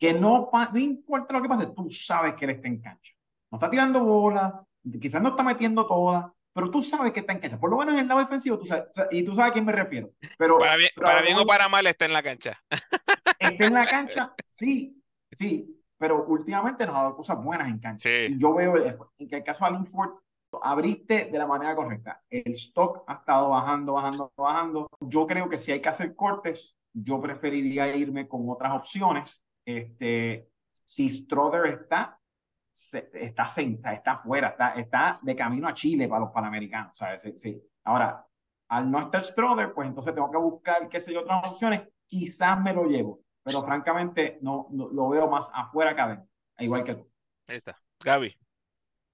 que no, no importa lo que pase, tú sabes que él está en cancha. No está tirando bolas, quizás no está metiendo todas, pero tú sabes que está en cancha. Por lo menos en el lado defensivo, tú sabes, y tú sabes a quién me refiero. Pero, para bien, para bien o para mal está en la cancha. [LAUGHS] Está en la cancha, [LAUGHS] sí, sí, pero últimamente nos ha dado cosas buenas en cancha. Y yo veo en que el caso de Allen Ford, abriste de la manera correcta. El stock ha estado bajando, bajando, bajando. Yo creo que si hay que hacer cortes, yo preferiría irme con otras opciones este, si Strother está, está, está, está fuera, está, está de camino a Chile para los panamericanos. ¿sabes? Sí, sí. Ahora, al no estar Strother, pues entonces tengo que buscar, qué sé yo, otras opciones. Quizás me lo llevo, pero francamente no, lo veo más afuera que adentro, igual que tú. Ahí está. Gaby.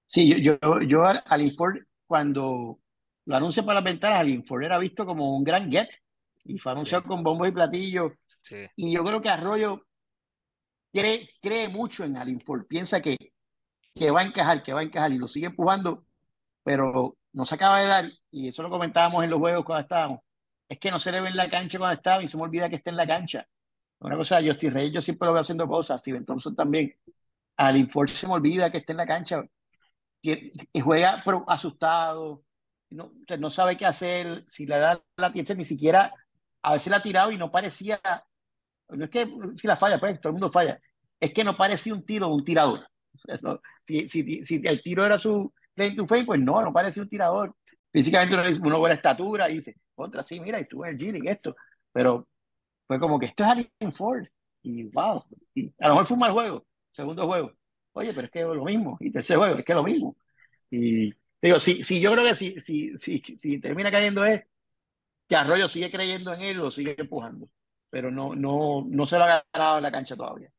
Sí, yo, yo, yo al Inford, cuando lo anuncia para la ventana, al Inford era visto como un gran get y fue anunciado con bombos y platillos. Sí. Y yo creo que Arroyo cree, cree mucho en Alinford, piensa que, que va a encajar, que va a encajar y lo sigue empujando, pero no se acaba de dar, y eso lo comentábamos en los juegos cuando estábamos, es que no se le ve en la cancha cuando estaba y se me olvida que está en la cancha. Una cosa, Justin Reyes yo siempre lo veo haciendo cosas, Steven Thompson también. Alinford se me olvida que está en la cancha y, juega asustado, no, no sabe qué hacer, si le da la pieza ni siquiera, a veces la ha tirado y no parecía no es que si la falla, pues todo el mundo falla, es que no parecía un tiro un tirador. [LAUGHS] si, si, si, el tiro era su claim to fame, pues no, no parecía un tirador. Físicamente uno, una buena estatura y dice, contra, sí, mira, y tú el G esto, pero fue como que esto es Alien Ford, y wow, y a lo mejor fue un mal juego, segundo juego, oye, pero es que es lo mismo, y tercer juego, es que es lo mismo. Y digo, si, si yo creo que si, si, si, si termina cayendo es que Arroyo sigue creyendo en él, lo sigue empujando pero no, no, no se lo ha ganado en la cancha todavía.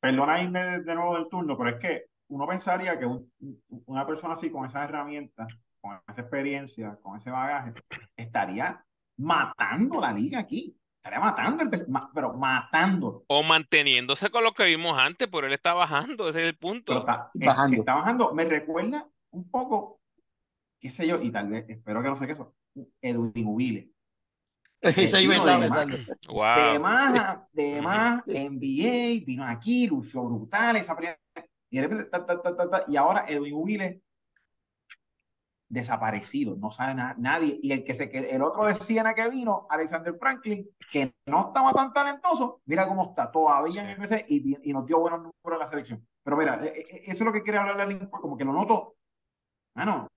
Perdona irme de nuevo del turno, pero es que uno pensaría que una persona así con esas herramientas, con esa experiencia, con ese bagaje, estaría matando la liga aquí. Estaría matando, el, pero matando. O manteniéndose con lo que vimos antes, pero él está bajando, ese es el punto. está, bajando. está bajando. Me recuerda un poco, qué sé yo, y tal vez, espero que no sé qué eso, Edwin Ubile. Eso iba a De más, de más, NBA, vino aquí, lució brutal, esa y, y ahora Edwin Wille desaparecido, no sabe nadie. Y el que se el otro de Siena que vino, Alexander Franklin, que no estaba tan talentoso, mira cómo está todavía en FC y, y, nos dio buenos números en la selección. Pero mira, e, e, eso es lo que quiere hablar la liga, como que lo noto. Bueno,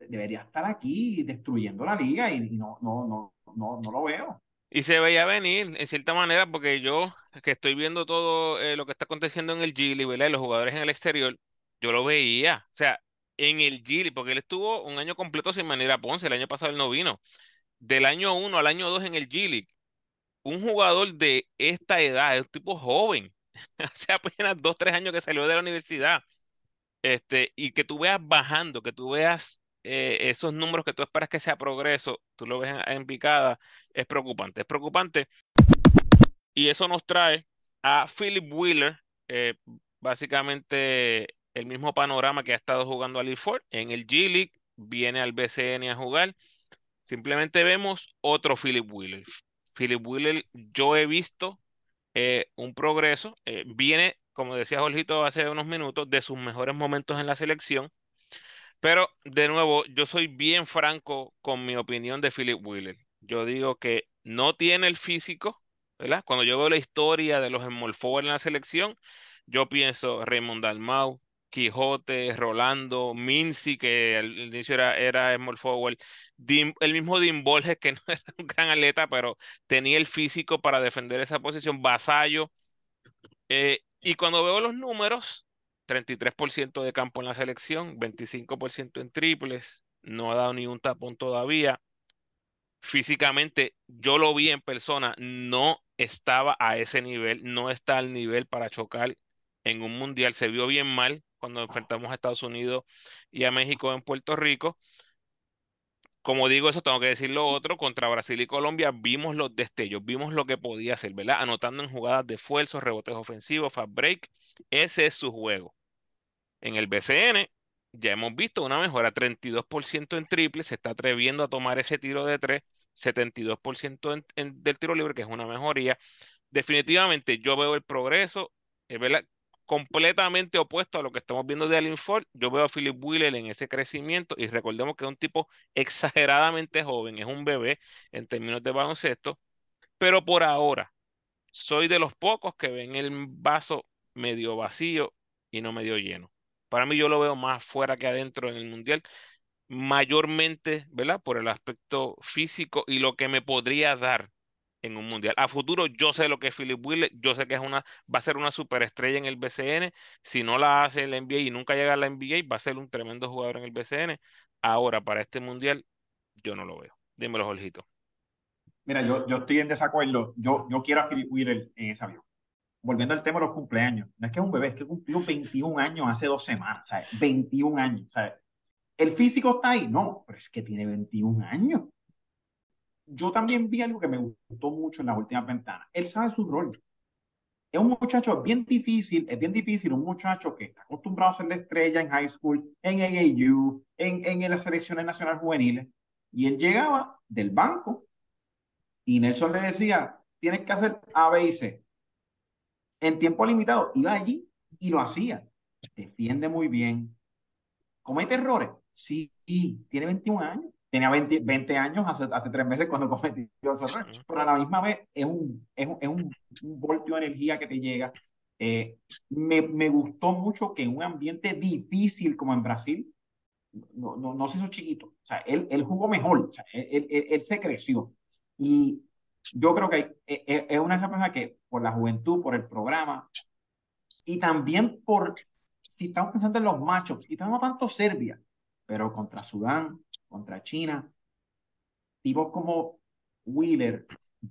debería estar aquí destruyendo la liga y, no, no, no, no, no lo veo. Y se veía venir, en cierta manera, porque yo, que estoy viendo todo eh, lo que está aconteciendo en el Gili, ¿verdad? Y los jugadores en el exterior, yo lo veía. O sea, en el Gili, porque él estuvo un año completo sin manera Ponce, el año pasado él no vino. Del año 1 al año 2 en el Gili, un jugador de esta edad, es un tipo joven, [LAUGHS] hace apenas 2, 3 años que salió de la universidad, este, y que tú veas bajando, que tú veas eh, esos números que tú esperas que sea progreso, tú lo ves en, picada, es preocupante. Es preocupante. Y eso nos trae a Philip Wheeler, eh, básicamente el mismo panorama que ha estado jugando a Ford en el G League, viene al BCN a jugar. Simplemente vemos otro Philip Wheeler. Philip Wheeler, yo he visto eh, un progreso, viene, como decía Jorgito hace unos minutos, de sus mejores momentos en la selección pero de nuevo, yo soy bien franco con mi opinión de Philip Wheeler. Yo digo que no tiene el físico, ¿verdad? Cuando yo veo la historia de los forward en la selección, yo pienso Raymond Dalmau, Quijote, Rolando, Mincy, que al inicio era, era small forward, el mismo Dean Borges, que [LAUGHS] no era un gran atleta, pero tenía el físico para defender esa posición, Vasallo. Eh, y cuando veo los números, 33% de campo en la selección, 25% en triples, no ha dado ni un tapón todavía. Físicamente, yo lo vi en persona, no estaba a ese nivel, no está al nivel para chocar en un mundial. Se vio bien mal cuando enfrentamos a Estados Unidos y a México en Puerto Rico. Como digo eso, tengo que decir lo otro, contra Brasil y Colombia vimos los destellos, vimos lo que podía hacer, ¿verdad? Anotando en jugadas de esfuerzo, rebotes ofensivos, fast break, ese es su juego. En el BCN ya hemos visto una mejora, 32% en triple, se está atreviendo a tomar ese tiro de 3, 72% del tiro libre, que es una mejoría. Definitivamente yo veo el progreso, es verdad, completamente opuesto a lo que estamos viendo de Allen Ford. Yo veo a Philip Wheeler en ese crecimiento y recordemos que es un tipo exageradamente joven, es un bebé en términos de baloncesto, pero por ahora soy de los pocos que ven el vaso medio vacío y no medio lleno. Para mí yo lo veo más fuera que adentro en el Mundial, mayormente, ¿verdad? Por el aspecto físico y lo que me podría dar en un mundial. A futuro yo sé lo que es Philip Wheeler, yo sé que es una, va a ser una superestrella en el BCN. Si no la hace el NBA y nunca llega a la NBA, va a ser un tremendo jugador en el BCN. Ahora, para este mundial, yo no lo veo. Dímelo, Jorgito. Mira, yo, yo estoy en desacuerdo. Yo, yo quiero a Philip Wheeler en ese avión. Volviendo al tema de los cumpleaños. No es que es un bebé, es que cumplió 21 años hace dos semanas. ¿sabes? 21 años. ¿sabes? ¿El físico está ahí? No, pero es que tiene 21 años yo también vi algo que me gustó mucho en la última ventana. Él sabe su rol. Es un muchacho bien difícil, es bien difícil, un muchacho que está acostumbrado a ser la estrella en high school, en AAU, en, en las selecciones nacionales juveniles. Y él llegaba del banco y Nelson le decía, tienes que hacer A, B y C. En tiempo limitado, iba allí y lo hacía. Defiende muy bien. ¿Comete errores? Sí, tiene 21 años tenía 20, 20 años hace, hace, tres meses cuando [LAUGHS] cometió esos errores, pero a la misma vez es un, es un, es un, voltio de energía que te llega. Eh, me, me, gustó mucho que en un ambiente difícil como en Brasil, no, no, no se hizo chiquito, o sea, él, él jugó mejor, o sea, él, él, él, se creció. Y yo creo que es, eh, eh, es una persona que por la juventud, por el programa, y también por, si estamos pensando en los machos, y no tanto Serbia, pero contra Sudán, contra China, tipos como Wheeler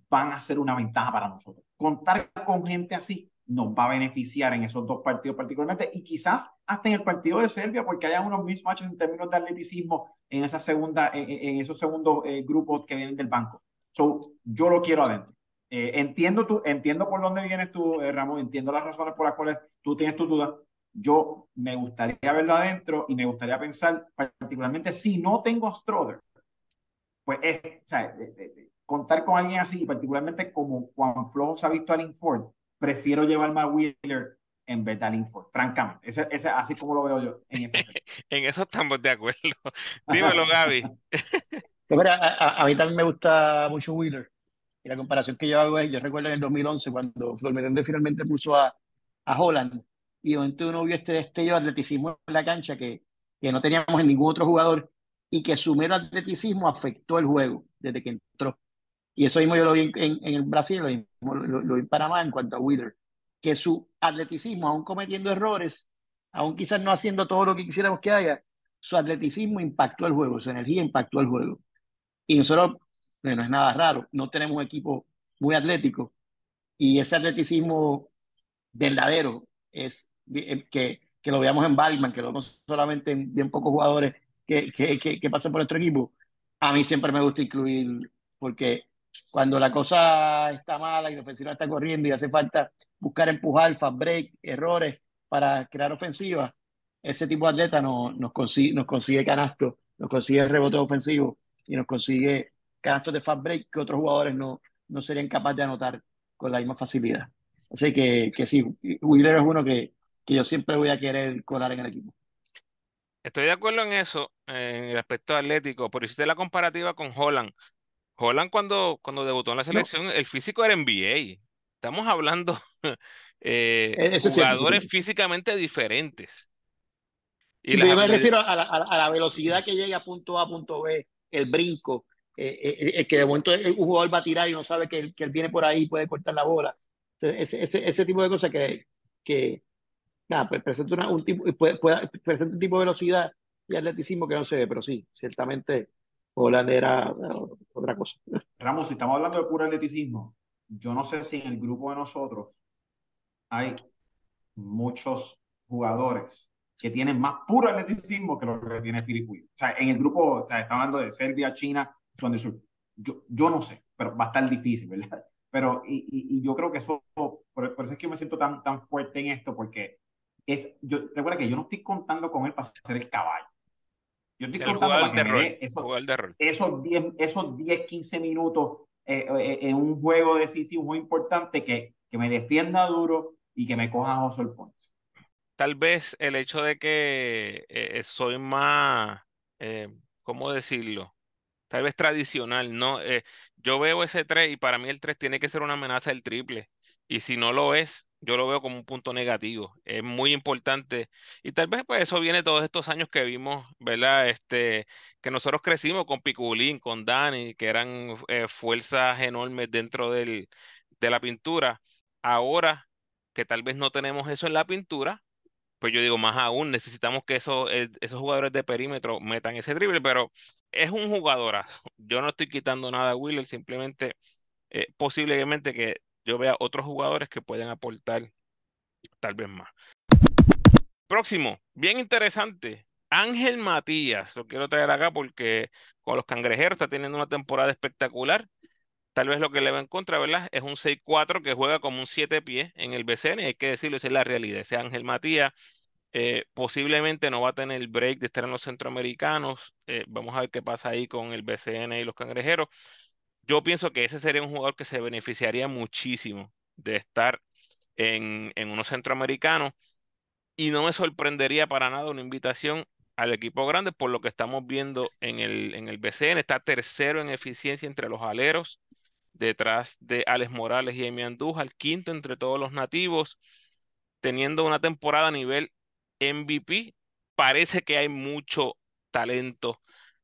van a ser una ventaja para nosotros. Contar con gente así nos va a beneficiar en esos dos partidos particularmente y quizás hasta en el partido de Serbia porque haya unos mismatches en términos de atleticismo en esa segunda en, esos segundos eh, grupos que vienen del banco. So, yo lo quiero adentro. Eh, entiendo tú, entiendo por dónde vienes tú, eh, Ramón, entiendo las razones por las cuales tú tienes tu duda, yo me gustaría verlo adentro y me gustaría pensar, particularmente si no tengo Stroder, pues es, contar con alguien así, particularmente como Juan Flojo se ha visto a Link Ford, prefiero llevarme a Wheeler en vez de a Link Ford, francamente. Ese, ese, así como lo veo yo. En, [LAUGHS] en eso estamos de acuerdo. [LAUGHS] Dímelo, Gaby. [LAUGHS] Pues a, a, mí también me gusta mucho Wheeler. Y la comparación que yo hago es, yo recuerdo en el 2011 cuando Flor finalmente puso a, a Holland y momento uno vio este destello de atleticismo en la cancha que, que no teníamos en ningún otro jugador y que su mero atleticismo afectó el juego desde que entró. Y eso mismo yo lo vi en, en, Brasil, lo, lo, vi en Panamá en cuanto a Wheeler, que su atleticismo, aún cometiendo errores, aún quizás no haciendo todo lo que quisiéramos que haga, su atleticismo impactó el juego, su energía impactó el juego. Y nosotros, no es nada raro, no tenemos un equipo muy atlético y ese atleticismo verdadero es eh, que, que lo veamos en Balman, que lo vemos solamente en bien pocos jugadores que, que, que, pasan por nuestro equipo, a mí siempre me gusta incluir, porque cuando la cosa está mala y la ofensiva está corriendo y hace falta buscar empujar, fast break, errores para crear ofensiva, ese tipo de atleta no, nos, consigue, nos consigue canastos, nos consigue rebote ofensivo y nos consigue canastos de fast break que otros jugadores no, no serían capaces de anotar con la misma facilidad. Así que, que sí, Wheeler es uno que, que yo siempre voy a querer colar en el equipo. Estoy de acuerdo en eso, en el aspecto atlético, pero hiciste la comparativa con Holland. Holland cuando, cuando debutó en la selección, el físico era NBA. Estamos hablando [LAUGHS] eh, jugadores físicamente diferentes. Y yo me refiero a la, a la, velocidad que llega a punto A, punto B, el brinco, eh, eh, eh, que de momento un jugador va a tirar y no sabe que, él, que él viene por ahí y puede cortar la bola. ese, ese, ese, tipo de cosas que, que nada, pues presenta, una, un tipo, puede, presenta un tipo de velocidad y atleticismo que no se ve, pero sí, ciertamente Holland era otra cosa. Ramos, si estamos hablando de puro atleticismo, yo no sé si en el grupo de nosotros hay muchos jugadores que tienen más puro atleticismo que lo que tiene Filipe O sea, en el grupo, o sea, está hablando de Serbia, China, Sudán Sur. Yo, yo no sé, pero va a estar difícil, ¿verdad? Pero, y, y, yo creo que eso, por, eso es que me siento tan, tan fuerte en esto, porque es, yo, recuerda que yo no estoy contando con él para ser el caballo. Yo estoy contando para que dé esos, esos 10, esos 10, 15 minutos eh, eh, en un juego decisivo muy importante que, que me defienda duro y que me coja a José Points. Tal vez el hecho de que eh, soy más, ¿cómo decirlo? Tal vez tradicional, ¿no? yo veo ese 3 y para mí el 3 tiene que ser una amenaza del triple. Y si no lo es, yo lo veo como un punto negativo. Es muy importante. Y tal vez pues eso viene todos estos años que vimos, ¿verdad? Este, que nosotros crecimos con Piculín, con Dani, que eran eh, fuerzas enormes dentro del, de la pintura. Ahora que tal vez no tenemos eso en la pintura, pues yo digo, más aún, necesitamos que eso, eh, esos jugadores de perímetro metan ese drible, pero es un jugadorazo. Yo no estoy quitando nada a Willer, simplemente eh, posiblemente que yo vea otros jugadores que pueden aportar tal vez más. Próximo, bien interesante. Ángel Matías, lo quiero traer acá porque con los cangrejeros está teniendo una temporada espectacular. Tal vez lo que le va en contra, ¿verdad? Es un 6-4 que juega como un 7 pies en el BCN. Hay que decirlo, esa es la realidad. Ese Ángel Matías eh, posiblemente no va a tener el break de estar en los centroamericanos. Eh, vamos a ver qué pasa ahí con el BCN y los cangrejeros yo pienso que ese sería un jugador que se beneficiaría muchísimo de estar en, en unos centroamericanos y no me sorprendería para nada una invitación al equipo grande por lo que estamos viendo en el, en el BCN. Está tercero en eficiencia entre los aleros, detrás de Alex Morales y Emi Andújar, quinto entre todos los nativos, teniendo una temporada a nivel MVP. Parece que hay mucho talento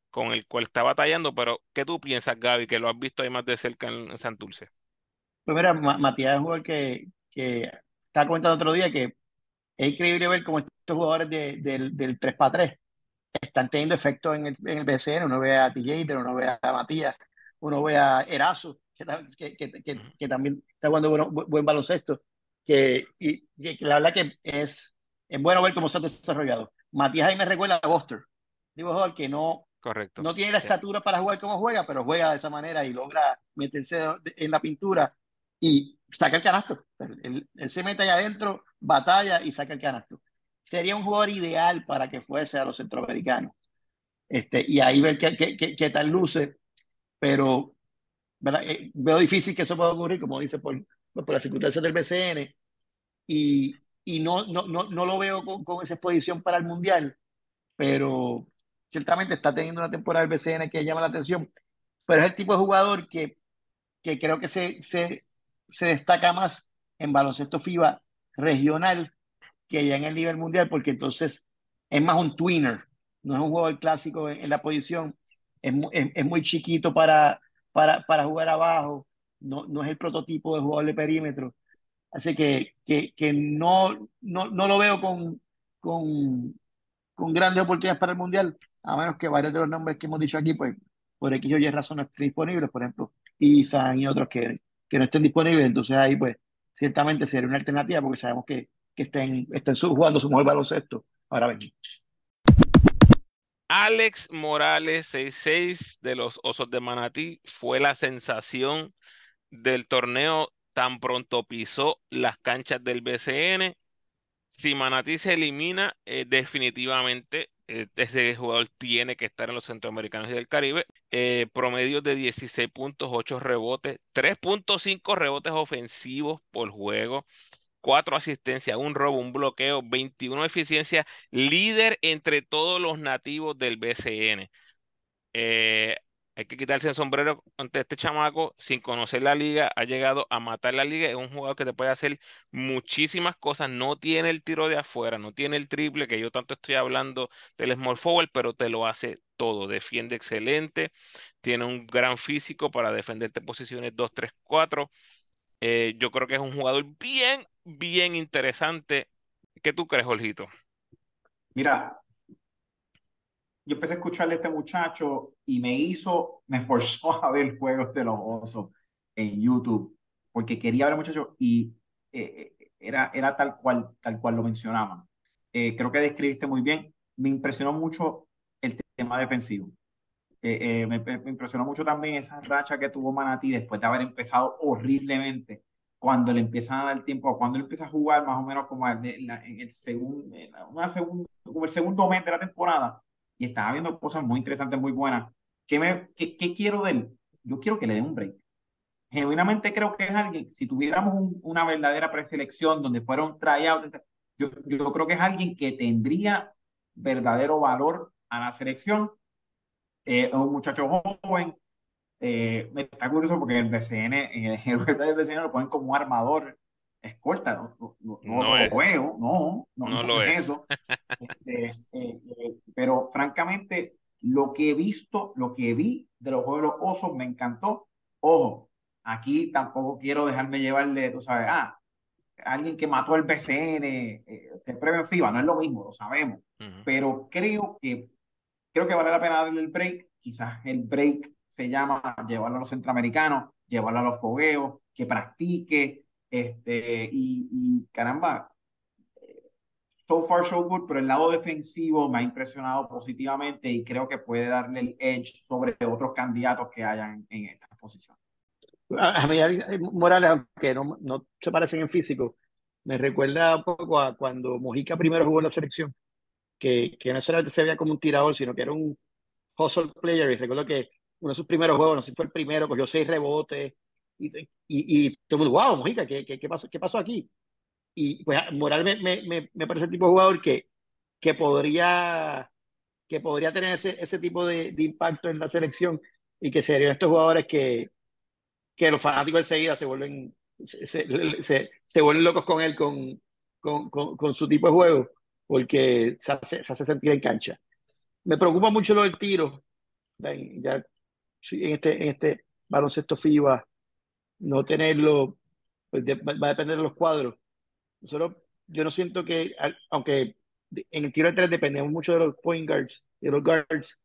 con el cual está batallando, pero ¿qué tú piensas, Gaby, que lo has visto ahí más de cerca en, Santurce? Pues mira, Matías es un jugador que, que estaba comentando otro día que es increíble ver cómo estos jugadores del, del 3 para 3 están teniendo efecto en el, en el BCN. Uno ve a TJ, uno ve a Matías, uno ve a Erazo, que, que, que, que también está jugando buen, baloncesto. Que, y, la verdad que es, es bueno ver cómo se ha desarrollado. Matías ahí me recuerda a Buster, digo jugador que no, Correcto. No tiene la estatura para jugar como juega, pero juega de esa manera y logra meterse en la pintura y saca el canasto. Él, se mete ahí adentro, batalla y saca el canasto. Sería un jugador ideal para que fuese a los centroamericanos. Este, y ahí ver qué, qué, qué, tal luce, pero eh, veo difícil que eso pueda ocurrir, como dice, por, por las circunstancias del BCN, y, y no, no, no, no lo veo con, con esa exposición para el Mundial, pero ciertamente está teniendo una temporada del BCN que llama la atención, pero es el tipo de jugador que, que creo que se, se, se destaca más en baloncesto FIBA regional que ya en el nivel mundial, porque entonces es más un twinner, no es un jugador clásico en, la posición, es, es, muy chiquito para, para, para jugar abajo, no, no es el prototipo de jugador de perímetro. Así que, que, que no, no, no, lo veo con, con, con grandes oportunidades para el Mundial, a menos que varios de los nombres que hemos dicho aquí, pues por X o Y razones estén disponibles, por ejemplo, Izan y otros que, que no estén disponibles, entonces ahí pues ciertamente sería una alternativa porque sabemos que, que estén, estén jugando su mejor baloncesto. Ahora ven. Alex Morales, 6-6 de los Osos de Manatí, fue la sensación del torneo tan pronto pisó las canchas del BCN. Si Manatí se elimina, eh, definitivamente eh, ese jugador tiene que estar en los centroamericanos y del Caribe. Eh, promedio de 16 puntos, 8 rebotes, 3.5 rebotes ofensivos por juego, 4 asistencias, un robo, un bloqueo, 21 eficiencia, líder entre todos los nativos del BCN. Eh, hay que quitarse el sombrero ante este chamaco sin conocer la liga, ha llegado a matar la liga, es un jugador que te puede hacer muchísimas cosas, no tiene el tiro de afuera, no tiene el triple, que yo tanto estoy hablando del small forward, pero te lo hace todo, defiende excelente, tiene un gran físico para defenderte posiciones 2, 3, 4. yo creo que es un jugador bien, bien interesante. ¿Qué tú crees, Jorgito? Mira, yo empecé a escucharle a este muchacho y me hizo, me forzó a ver juegos de los osos en YouTube, porque quería ver al muchacho y eh, eh, era, era tal cual, tal cual lo mencionaban. Eh, creo que describiste muy bien. Me impresionó mucho el tema defensivo. Me, me, impresionó mucho también esa racha que tuvo Manati después de haber empezado horriblemente. Cuando le empiezan a dar tiempo, cuando él empieza a jugar más o menos como en, el, segundo, una segundo, como el segundo mes de la temporada, y estaba viendo cosas muy interesantes, muy buenas. ¿Qué, me, qué, qué quiero de él? Yo quiero que le den un break. Genuinamente creo que es alguien, si tuviéramos una verdadera preselección donde fuera un tryout, yo, yo creo que es alguien que tendría verdadero valor a la selección. Eh, un muchacho joven, eh, me está curioso porque el BCN, en el, [LAUGHS] el del BCN lo ponen como armador, escolta, no, no, no, no lo veo, no, no, lo es eso. [LAUGHS] Este, eh, eh, pero francamente, lo que he visto, lo que vi de los Juegos de los Osos me encantó. Ojo, aquí tampoco quiero dejarme llevarle, tú sabes, ah, alguien que mató el BCN, eh, se FIBA, no es lo mismo, lo sabemos. Pero creo que, creo que vale la pena darle el break. Quizás el break se llama llevarlo a los centroamericanos, llevarlo a los fogueos, que practique, este, y, y caramba, so far so good, pero el lado defensivo me ha impresionado positivamente y creo que puede darle el edge sobre otros candidatos que hayan en esta posición. A mí Morales, aunque no, no se parecen en físico, me recuerda un poco a cuando Mojica primero jugó en la selección, que, que no solamente se veía como un tirador, sino que era un hustle player. Y recuerdo que uno de sus primeros juegos, no sé si fue el primero, cogió seis rebotes. Y, y, y todo el mundo, wow, Mojica, ¿qué, qué, qué, pasó, ¿qué pasó aquí? y pues Morales me, me, me, parece el tipo de jugador que, que podría que podría tener ese, ese tipo de, de, impacto en la selección y que serían estos jugadores que, que los fanáticos enseguida se vuelven se, se, se, vuelven locos con él con, con, con, su tipo de juego porque se hace, se hace sentir en cancha. Me preocupa mucho lo del tiro. Ya, en, este, en este baloncesto FIBA, no tenerlo, pues va a depender de los cuadros nosotros, yo no siento que, aunque en el tiro de tres dependemos mucho de los point guards, de los guards,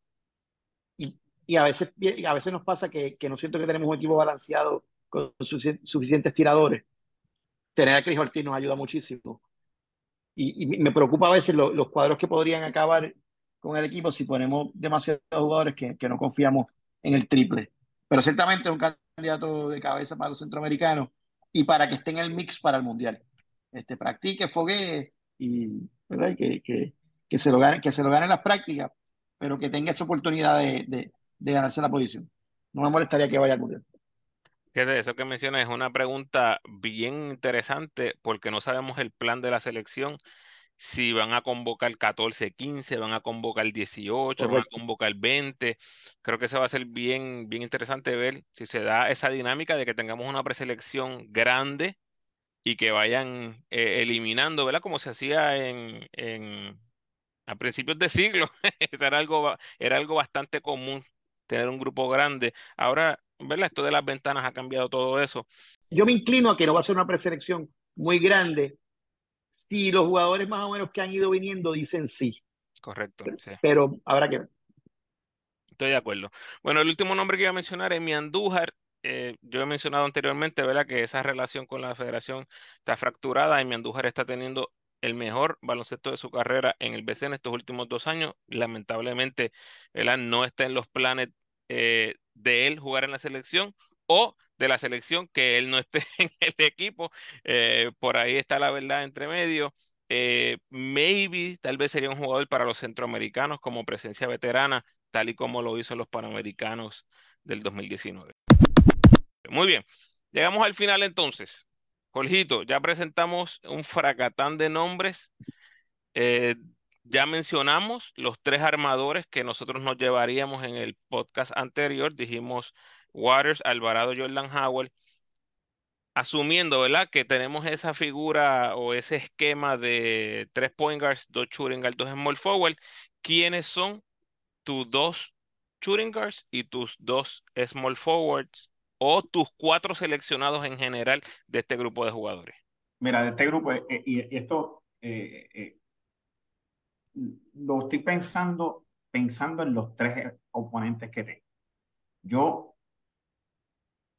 y, y a, veces, a veces nos pasa que, que, no siento que tenemos un equipo balanceado con suficientes tiradores. Tener a Chris Ortiz nos ayuda muchísimo. Y, me preocupa a veces los cuadros que podrían acabar con el equipo si ponemos demasiados jugadores que, que no confiamos en el triple. Pero ciertamente es un candidato de cabeza para los centroamericanos y para que esté en el mix para el Mundial este, practique, foguee y, que, que, que, se lo gane, que se lo gane en las prácticas, pero que tenga esta oportunidad de, de, de ganarse la posición. No me molestaría que vaya a ocurrir. Eso que mencionas es una pregunta bien interesante porque no sabemos el plan de la selección, si van a convocar 14, 15, van a convocar 18, van a convocar 20. Creo que eso va a ser bien, bien interesante ver si se da esa dinámica de que tengamos una preselección grande y que vayan eh, eliminando, ¿verdad? Como se hacía en, en a principios de siglo. [LAUGHS] era algo, era algo bastante común tener un grupo grande. Ahora, ¿verdad? Esto de las ventanas ha cambiado todo eso. Yo me inclino a que no va a ser una preselección muy grande si los jugadores más o menos que han ido viniendo dicen sí. Correcto. Sí. Pero habrá que ver. Estoy de acuerdo. Bueno, el último nombre que iba a mencionar es mi Andújar. Eh, yo he mencionado anteriormente, ¿verdad? Que esa relación con la federación está fracturada y Andújar está teniendo el mejor baloncesto de su carrera en el BC en estos últimos dos años. Lamentablemente, ¿verdad? No está en los planes eh, de él jugar en la selección o de la selección que él no esté [LAUGHS] en el equipo. Eh, por ahí está la verdad entre medio. maybe, tal vez sería un jugador para los centroamericanos como presencia veterana, tal y como lo hizo los panamericanos del 2019. Muy bien, llegamos al final entonces. Jorgito, ya presentamos un fracatán de nombres. Eh, Ya mencionamos los tres armadores que nosotros nos llevaríamos en el podcast anterior. Dijimos Waters, Alvarado, Jordan Howell. Asumiendo, ¿verdad? Que tenemos esa figura o ese esquema de tres point guards, dos shooting guards, dos small forward. ¿Quiénes son tus dos shooting guards y tus dos small forwards o tus cuatro seleccionados en general de este grupo de jugadores? Mira, de este grupo, eh, y, esto eh, eh, lo estoy pensando, pensando en los tres oponentes que tengo. Yo,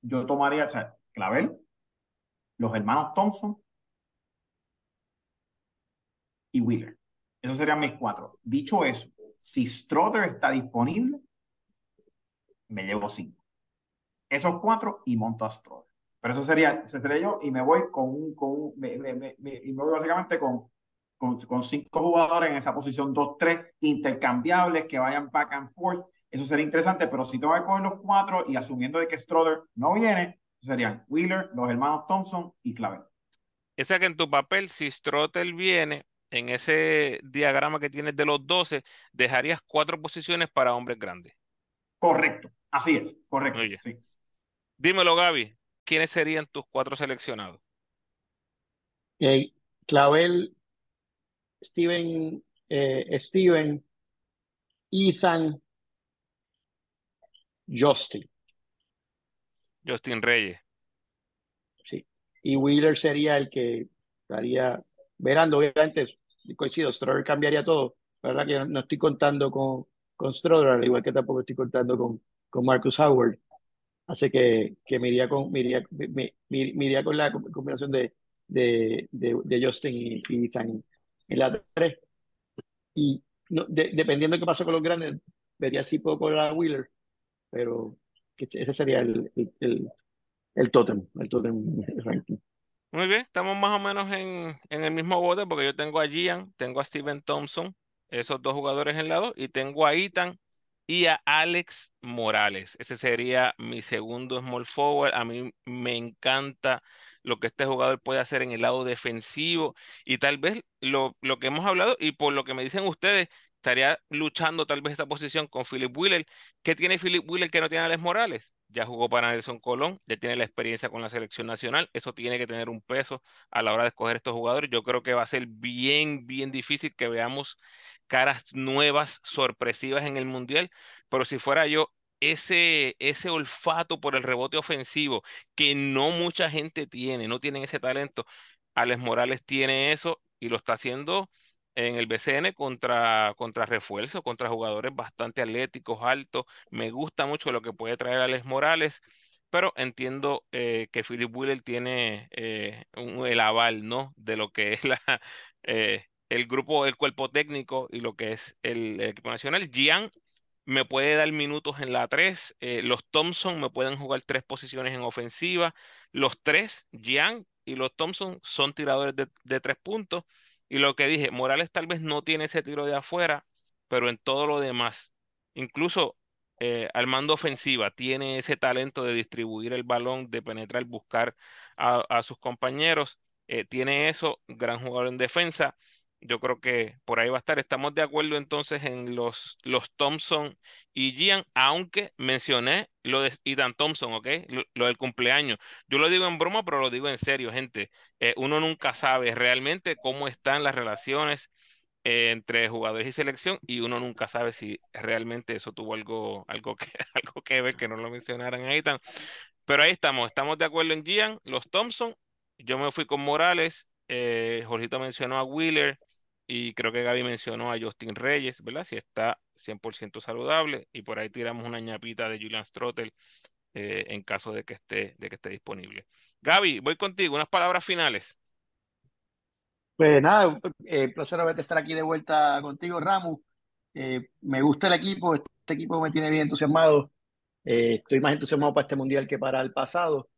yo tomaría, o Clavel, los hermanos Thompson y Wheeler. Esos serían mis cuatro. Dicho eso, si Strother está disponible, me llevo cinco. Esos cuatro y monto a Strother. Pero eso sería, ese sería yo y me voy con un, con me, me, me, y me voy básicamente con, con, con, cinco jugadores en esa posición 2-3 intercambiables que vayan back and forth. Eso sería interesante, pero si tengo que coger los cuatro y asumiendo de que Strother no viene, serían Wheeler, los hermanos Thompson y Clavel. Esa que en tu papel, si Strother viene, en ese diagrama que tienes de los 12, dejarías cuatro posiciones para hombres grandes. Correcto, así es, correcto. Sí. Dímelo, Gaby, ¿quiénes serían tus cuatro seleccionados? Clavel, Steven, eh, Steven, Ethan, Justin. Justin Reyes. Sí. Y Wheeler sería el que estaría verando, obviamente, coincido, Stroder cambiaría todo. La verdad que no, estoy contando con, con Stroder, al igual que tampoco estoy contando con, con Marcus Howard. Así que, que me, iría con, me, iría, me, con la combinación de, de, de, Justin y, y Ethan en la 3. Y no, dependiendo de qué pasa con los grandes, vería si puedo con a Wheeler, pero ese sería el, el, el, el totem, el totem ranking. Muy bien, estamos más o menos en, en, el mismo bote porque yo tengo a Gian, tengo a Steven Thompson, esos dos jugadores en lado, y tengo a Ethan y a Alex Morales. Ese sería mi segundo small forward. A mí me encanta lo que este jugador puede hacer en el lado defensivo y tal vez lo, lo que hemos hablado y por lo que me dicen ustedes, estaría luchando tal vez esa posición con Philip Wheeler. ¿Qué tiene Philip Wheeler que no tiene Alex Morales? Ya jugó para Nelson Colón, ya tiene la experiencia con la selección nacional. Eso tiene que tener un peso a la hora de escoger estos jugadores. Yo creo que va a ser bien, bien difícil que veamos caras nuevas, sorpresivas en el Mundial. Pero si fuera yo, ese, ese olfato por el rebote ofensivo que no mucha gente tiene, no tienen ese talento. Alex Morales tiene eso y lo está haciendo en el BCN contra, contra refuerzo, contra jugadores bastante atléticos, altos. Me gusta mucho lo que puede traer Alex Morales, pero entiendo eh, que Philip Wheeler tiene eh, el aval, ¿no? De lo que es la, [LAUGHS] eh, el grupo, el cuerpo técnico y lo que es el, equipo nacional. Gian me puede dar minutos en la 3. los Thompson me pueden jugar tres posiciones en ofensiva. Los tres, Gian y los Thompson, son tiradores de, de tres puntos. Y lo que dije, Morales tal vez no tiene ese tiro de afuera, pero en todo lo demás, incluso eh, al mando ofensiva, tiene ese talento de distribuir el balón, de penetrar, buscar a, sus compañeros, eh, tiene eso, gran jugador en defensa. Yo creo que por ahí va a estar. Estamos de acuerdo entonces en los, los Thompson y Gian, aunque mencioné lo de Ethan Thompson, ¿ok? Lo, del cumpleaños. Yo lo digo en broma, pero lo digo en serio, gente. Eh, uno nunca sabe realmente cómo están las relaciones eh, entre jugadores y selección y uno nunca sabe si realmente eso tuvo algo, algo, que, [LAUGHS] algo que ver, que no lo mencionaran a Ethan. Pero ahí estamos, estamos de acuerdo en Gian, los Thompson. Yo me fui con Morales, eh, Jorgito mencionó a Wheeler, y creo que Gaby mencionó a Justin Reyes, ¿verdad? Si está 100% saludable. Y por ahí tiramos una ñapita de Julian Strottel eh, en caso de que, esté, de que esté disponible. Gaby, voy contigo. Unas palabras finales. Pues nada, eh, placer estar aquí de vuelta contigo, Ramos. Eh, me gusta el equipo, este equipo me tiene bien entusiasmado. Estoy más entusiasmado para este mundial que para el pasado.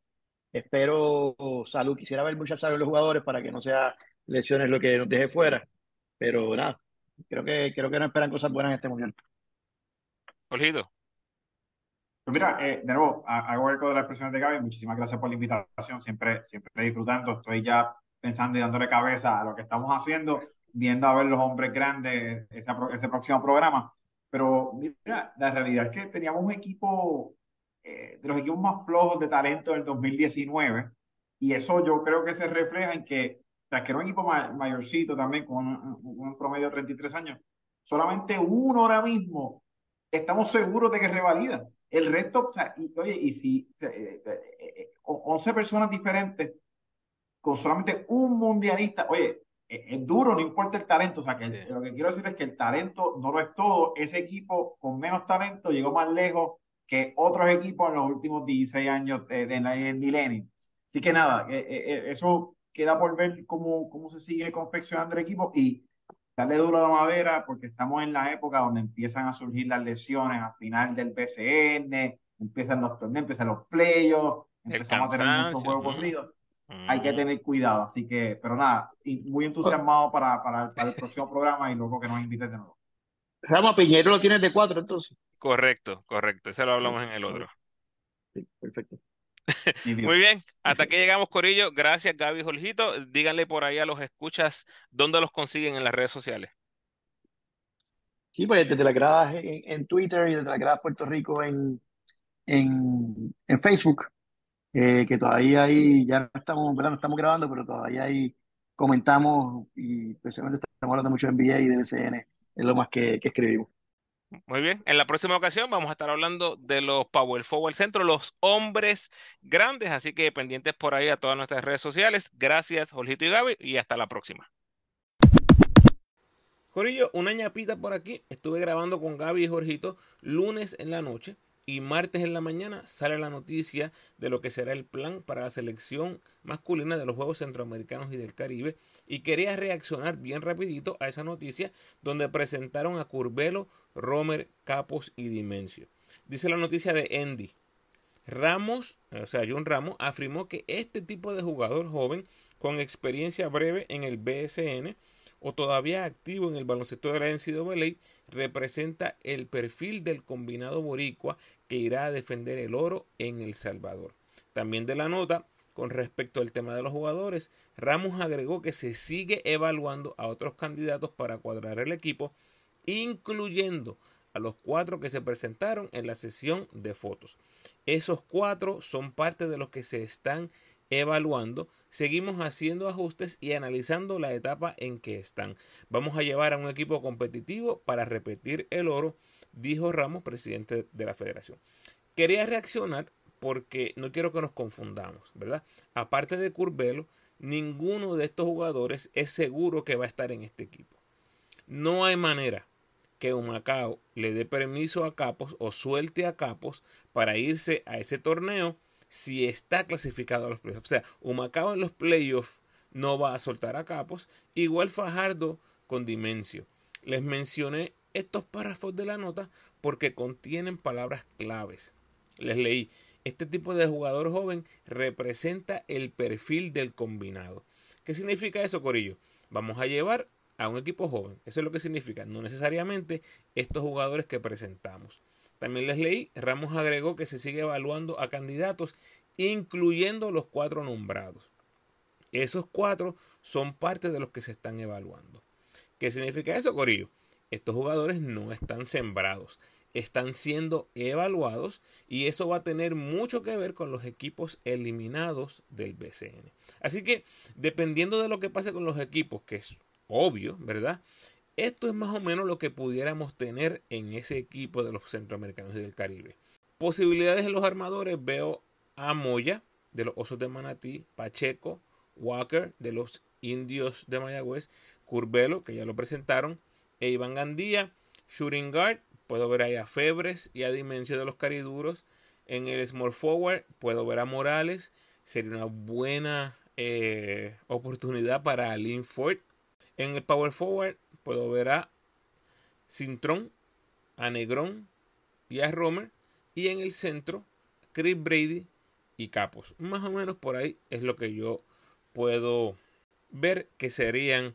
Espero salud, quisiera ver mucha salud en los jugadores para que no sea lesiones lo que nos deje fuera. Pero nada, creo que, creo que no esperan cosas buenas en este momento. Olvido. Pues mira, eh, de nuevo, hago eco de la expresión de Gaby. Muchísimas gracias por la invitación. Siempre, siempre disfrutando. Estoy ya pensando y dándole cabeza a lo que estamos haciendo. viendo a ver los hombres grandes ese, ese próximo programa. Pero mira, la realidad es que teníamos un equipo eh, de los equipos más flojos de talento del 2019 y eso yo creo que se refleja en que, tras que era un equipo mayorcito también, con un, promedio de 33 años, solamente uno ahora mismo estamos seguros de que revalida. El resto, o sea, y, oye, y si 11 eh, eh, personas diferentes con solamente un mundialista, oye, es, duro, no importa el talento. O sea, que lo que quiero decir es que el talento no lo es todo. Ese equipo con menos talento llegó más lejos que otros equipos en los últimos 16 años del de, milenio. Así que nada, eh, eh, eh, eso queda por ver cómo, cómo se sigue confeccionando el equipo y darle duro a la madera porque estamos en la época donde empiezan a surgir las lesiones al final del PCN, empiezan los torneos, empiezan los playoffs, empezamos a tener muchos juegos corridos hay que tener cuidado. Así que, pero nada, muy entusiasmado para, para, el próximo programa y luego que nos invites de nuevo. Rama Piñero lo tienes de cuatro entonces. Correcto, correcto. Ese lo hablamos en el otro. Sí, perfecto. [LAUGHS] Muy bien, hasta aquí llegamos, Corillo. Gracias, Gaby Jorgito. Díganle por ahí a los escuchas dónde los consiguen en las redes sociales. Sí, pues desde la grada en, en, Twitter y desde la grada Puerto Rico en, en, en Facebook. Eh, que todavía ahí, ya no estamos, ¿verdad? No estamos grabando, pero todavía ahí comentamos y especialmente estamos hablando mucho de NBA y de BCN, es lo más que, que escribimos. Muy bien, en la próxima ocasión vamos a estar hablando de los Power Forward Centro, los hombres grandes, así que pendientes por ahí a todas nuestras redes sociales. Gracias, Jorgito y Gaby, y hasta la próxima. Corillo, una ñapita por aquí. Estuve grabando con Gaby y Jorgito lunes en la noche y martes en la mañana sale la noticia de lo que será el plan para la selección masculina de los Juegos Centroamericanos y del Caribe y quería reaccionar bien rapidito a esa noticia donde presentaron a Curbelo, Romer, Capos y Dimensio. Dice la noticia de Andy. Ramos, o sea, John Ramos, afirmó que este tipo de jugador joven con experiencia breve en el BSN o todavía activo en el baloncesto de la NCAA representa el perfil del combinado boricua que irá a defender el oro en El Salvador. También de la nota, con respecto al tema de los jugadores, Ramos agregó que se sigue evaluando a otros candidatos para cuadrar el equipo, incluyendo a los cuatro que se presentaron en la sesión de fotos. Esos cuatro son parte de los que se están evaluando. Seguimos haciendo ajustes y analizando la etapa en que están. Vamos a llevar a un equipo competitivo para repetir el oro dijo Ramos, presidente de la federación. Quería reaccionar porque no quiero que nos confundamos, ¿verdad? Aparte de Curbelo, ninguno de estos jugadores es seguro que va a estar en este equipo. No hay manera que Humacao le dé permiso a Capos o suelte a Capos para irse a ese torneo si está clasificado a los playoffs. O sea, Humacao en los playoffs no va a soltar a Capos. Igual Fajardo con Dimensio. Les mencioné estos párrafos de la nota porque contienen palabras claves. Les leí, este tipo de jugador joven representa el perfil del combinado. ¿Qué significa eso, Corillo? Vamos a llevar a un equipo joven. Eso es lo que significa, no necesariamente estos jugadores que presentamos. También les leí, Ramos agregó que se sigue evaluando a candidatos, incluyendo los cuatro nombrados. Esos cuatro son parte de los que se están evaluando. ¿Qué significa eso, Corillo? Estos jugadores no están sembrados, están siendo evaluados y eso va a tener mucho que ver con los equipos eliminados del BCN. Así que dependiendo de lo que pase con los equipos, que es obvio, ¿verdad? Esto es más o menos lo que pudiéramos tener en ese equipo de los centroamericanos y del Caribe. Posibilidades en los armadores veo a Moya de los Osos de Manatí, Pacheco, Walker de los Indios de Mayagüez, Curbelo, que ya lo presentaron, e Iván Gandía. Shooting guard, puedo ver ahí a Febres y a Dimensio de los Cariduros. En el Small Forward puedo ver a Morales. Sería una buena eh, oportunidad para Lynn Ford. En el Power Forward puedo ver a Cintrón, a Negrón y a Romer. Y en el centro, Chris Brady y Capos. Más o menos por ahí es lo que yo puedo ver que serían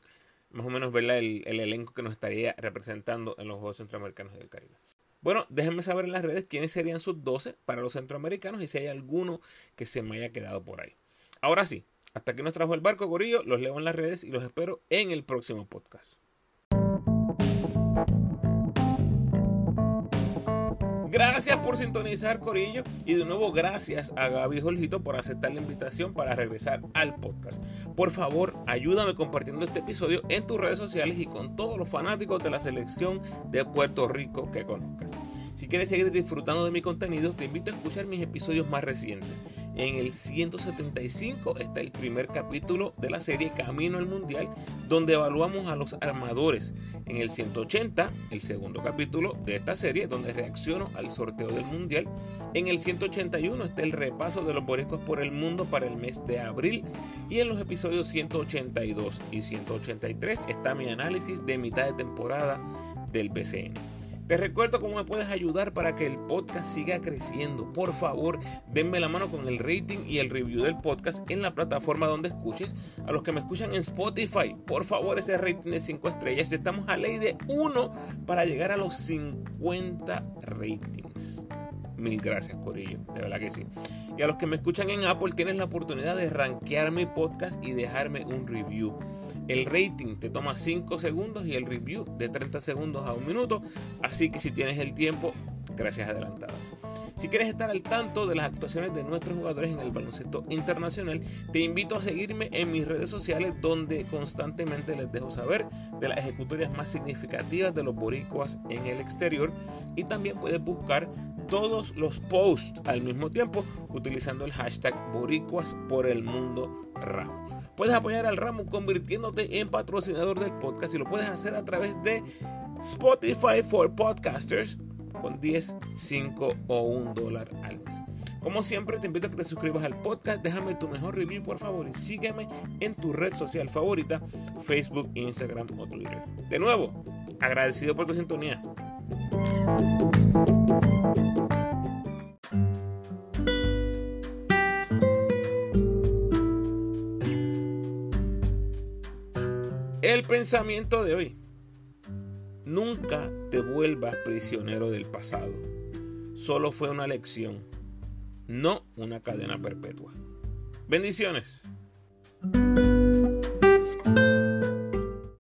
más o menos ¿verdad? El, el elenco que nos estaría representando en los Juegos Centroamericanos del Caribe. Bueno, déjenme saber en las redes quiénes serían sus 12 para los centroamericanos y si hay alguno que se me haya quedado por ahí. Ahora sí, Hasta aquí nos trajo el barco, Gorillo. Los leo en las redes y los espero en el próximo podcast. Gracias por sintonizar, Corillo. Y de nuevo, gracias a Gaby Jorgito por aceptar la invitación para regresar al podcast. Por favor, ayúdame compartiendo este episodio en tus redes sociales y con todos los fanáticos de la selección de Puerto Rico que conozcas. Si quieres seguir disfrutando de mi contenido, te invito a escuchar mis episodios más recientes. En el 175 está el primer capítulo de la serie Camino al Mundial, donde evaluamos a los armadores. En el 180, el segundo capítulo de esta serie, donde reacciono al sorteo del Mundial. En el 181 está el repaso de los boricos por el mundo para el mes de abril. Y en los episodios 182 y 183 está mi análisis de mitad de temporada del BCN. Te recuerdo cómo me puedes ayudar para que el podcast siga creciendo. Por favor, denme la mano con el rating y el review del podcast en la plataforma donde escuches. A los que me escuchan en Spotify, por favor, ese rating de 5 estrellas. Estamos a ley de 1 para llegar a los 50 ratings. Mil gracias, Corillo. De verdad que sí. Y a los que me escuchan en Apple, tienes la oportunidad de rankear mi podcast y dejarme un review. El rating te toma 5 segundos y el review de 30 segundos a un minuto. Así que si tienes el tiempo, gracias adelantadas. Si quieres estar al tanto de las actuaciones de nuestros jugadores en el baloncesto internacional, te invito a seguirme en mis redes sociales donde constantemente les dejo saber de las ejecutorias más significativas de los boricuas en el exterior y también puedes buscar todos los posts al mismo tiempo utilizando el hashtag boricuas por el mundo. Puedes apoyar al ramo convirtiéndote en patrocinador del podcast y lo puedes hacer a través de Spotify for Podcasters con 10, 5 o 1 dólar al mes. Como siempre, te invito a que te suscribas al podcast, déjame tu mejor review por favor y sígueme en tu red social favorita, Facebook, Instagram o Twitter. De nuevo, agradecido por tu sintonía. El pensamiento de hoy. Nunca te vuelvas prisionero del pasado. Solo fue una lección, no una cadena perpetua. Bendiciones.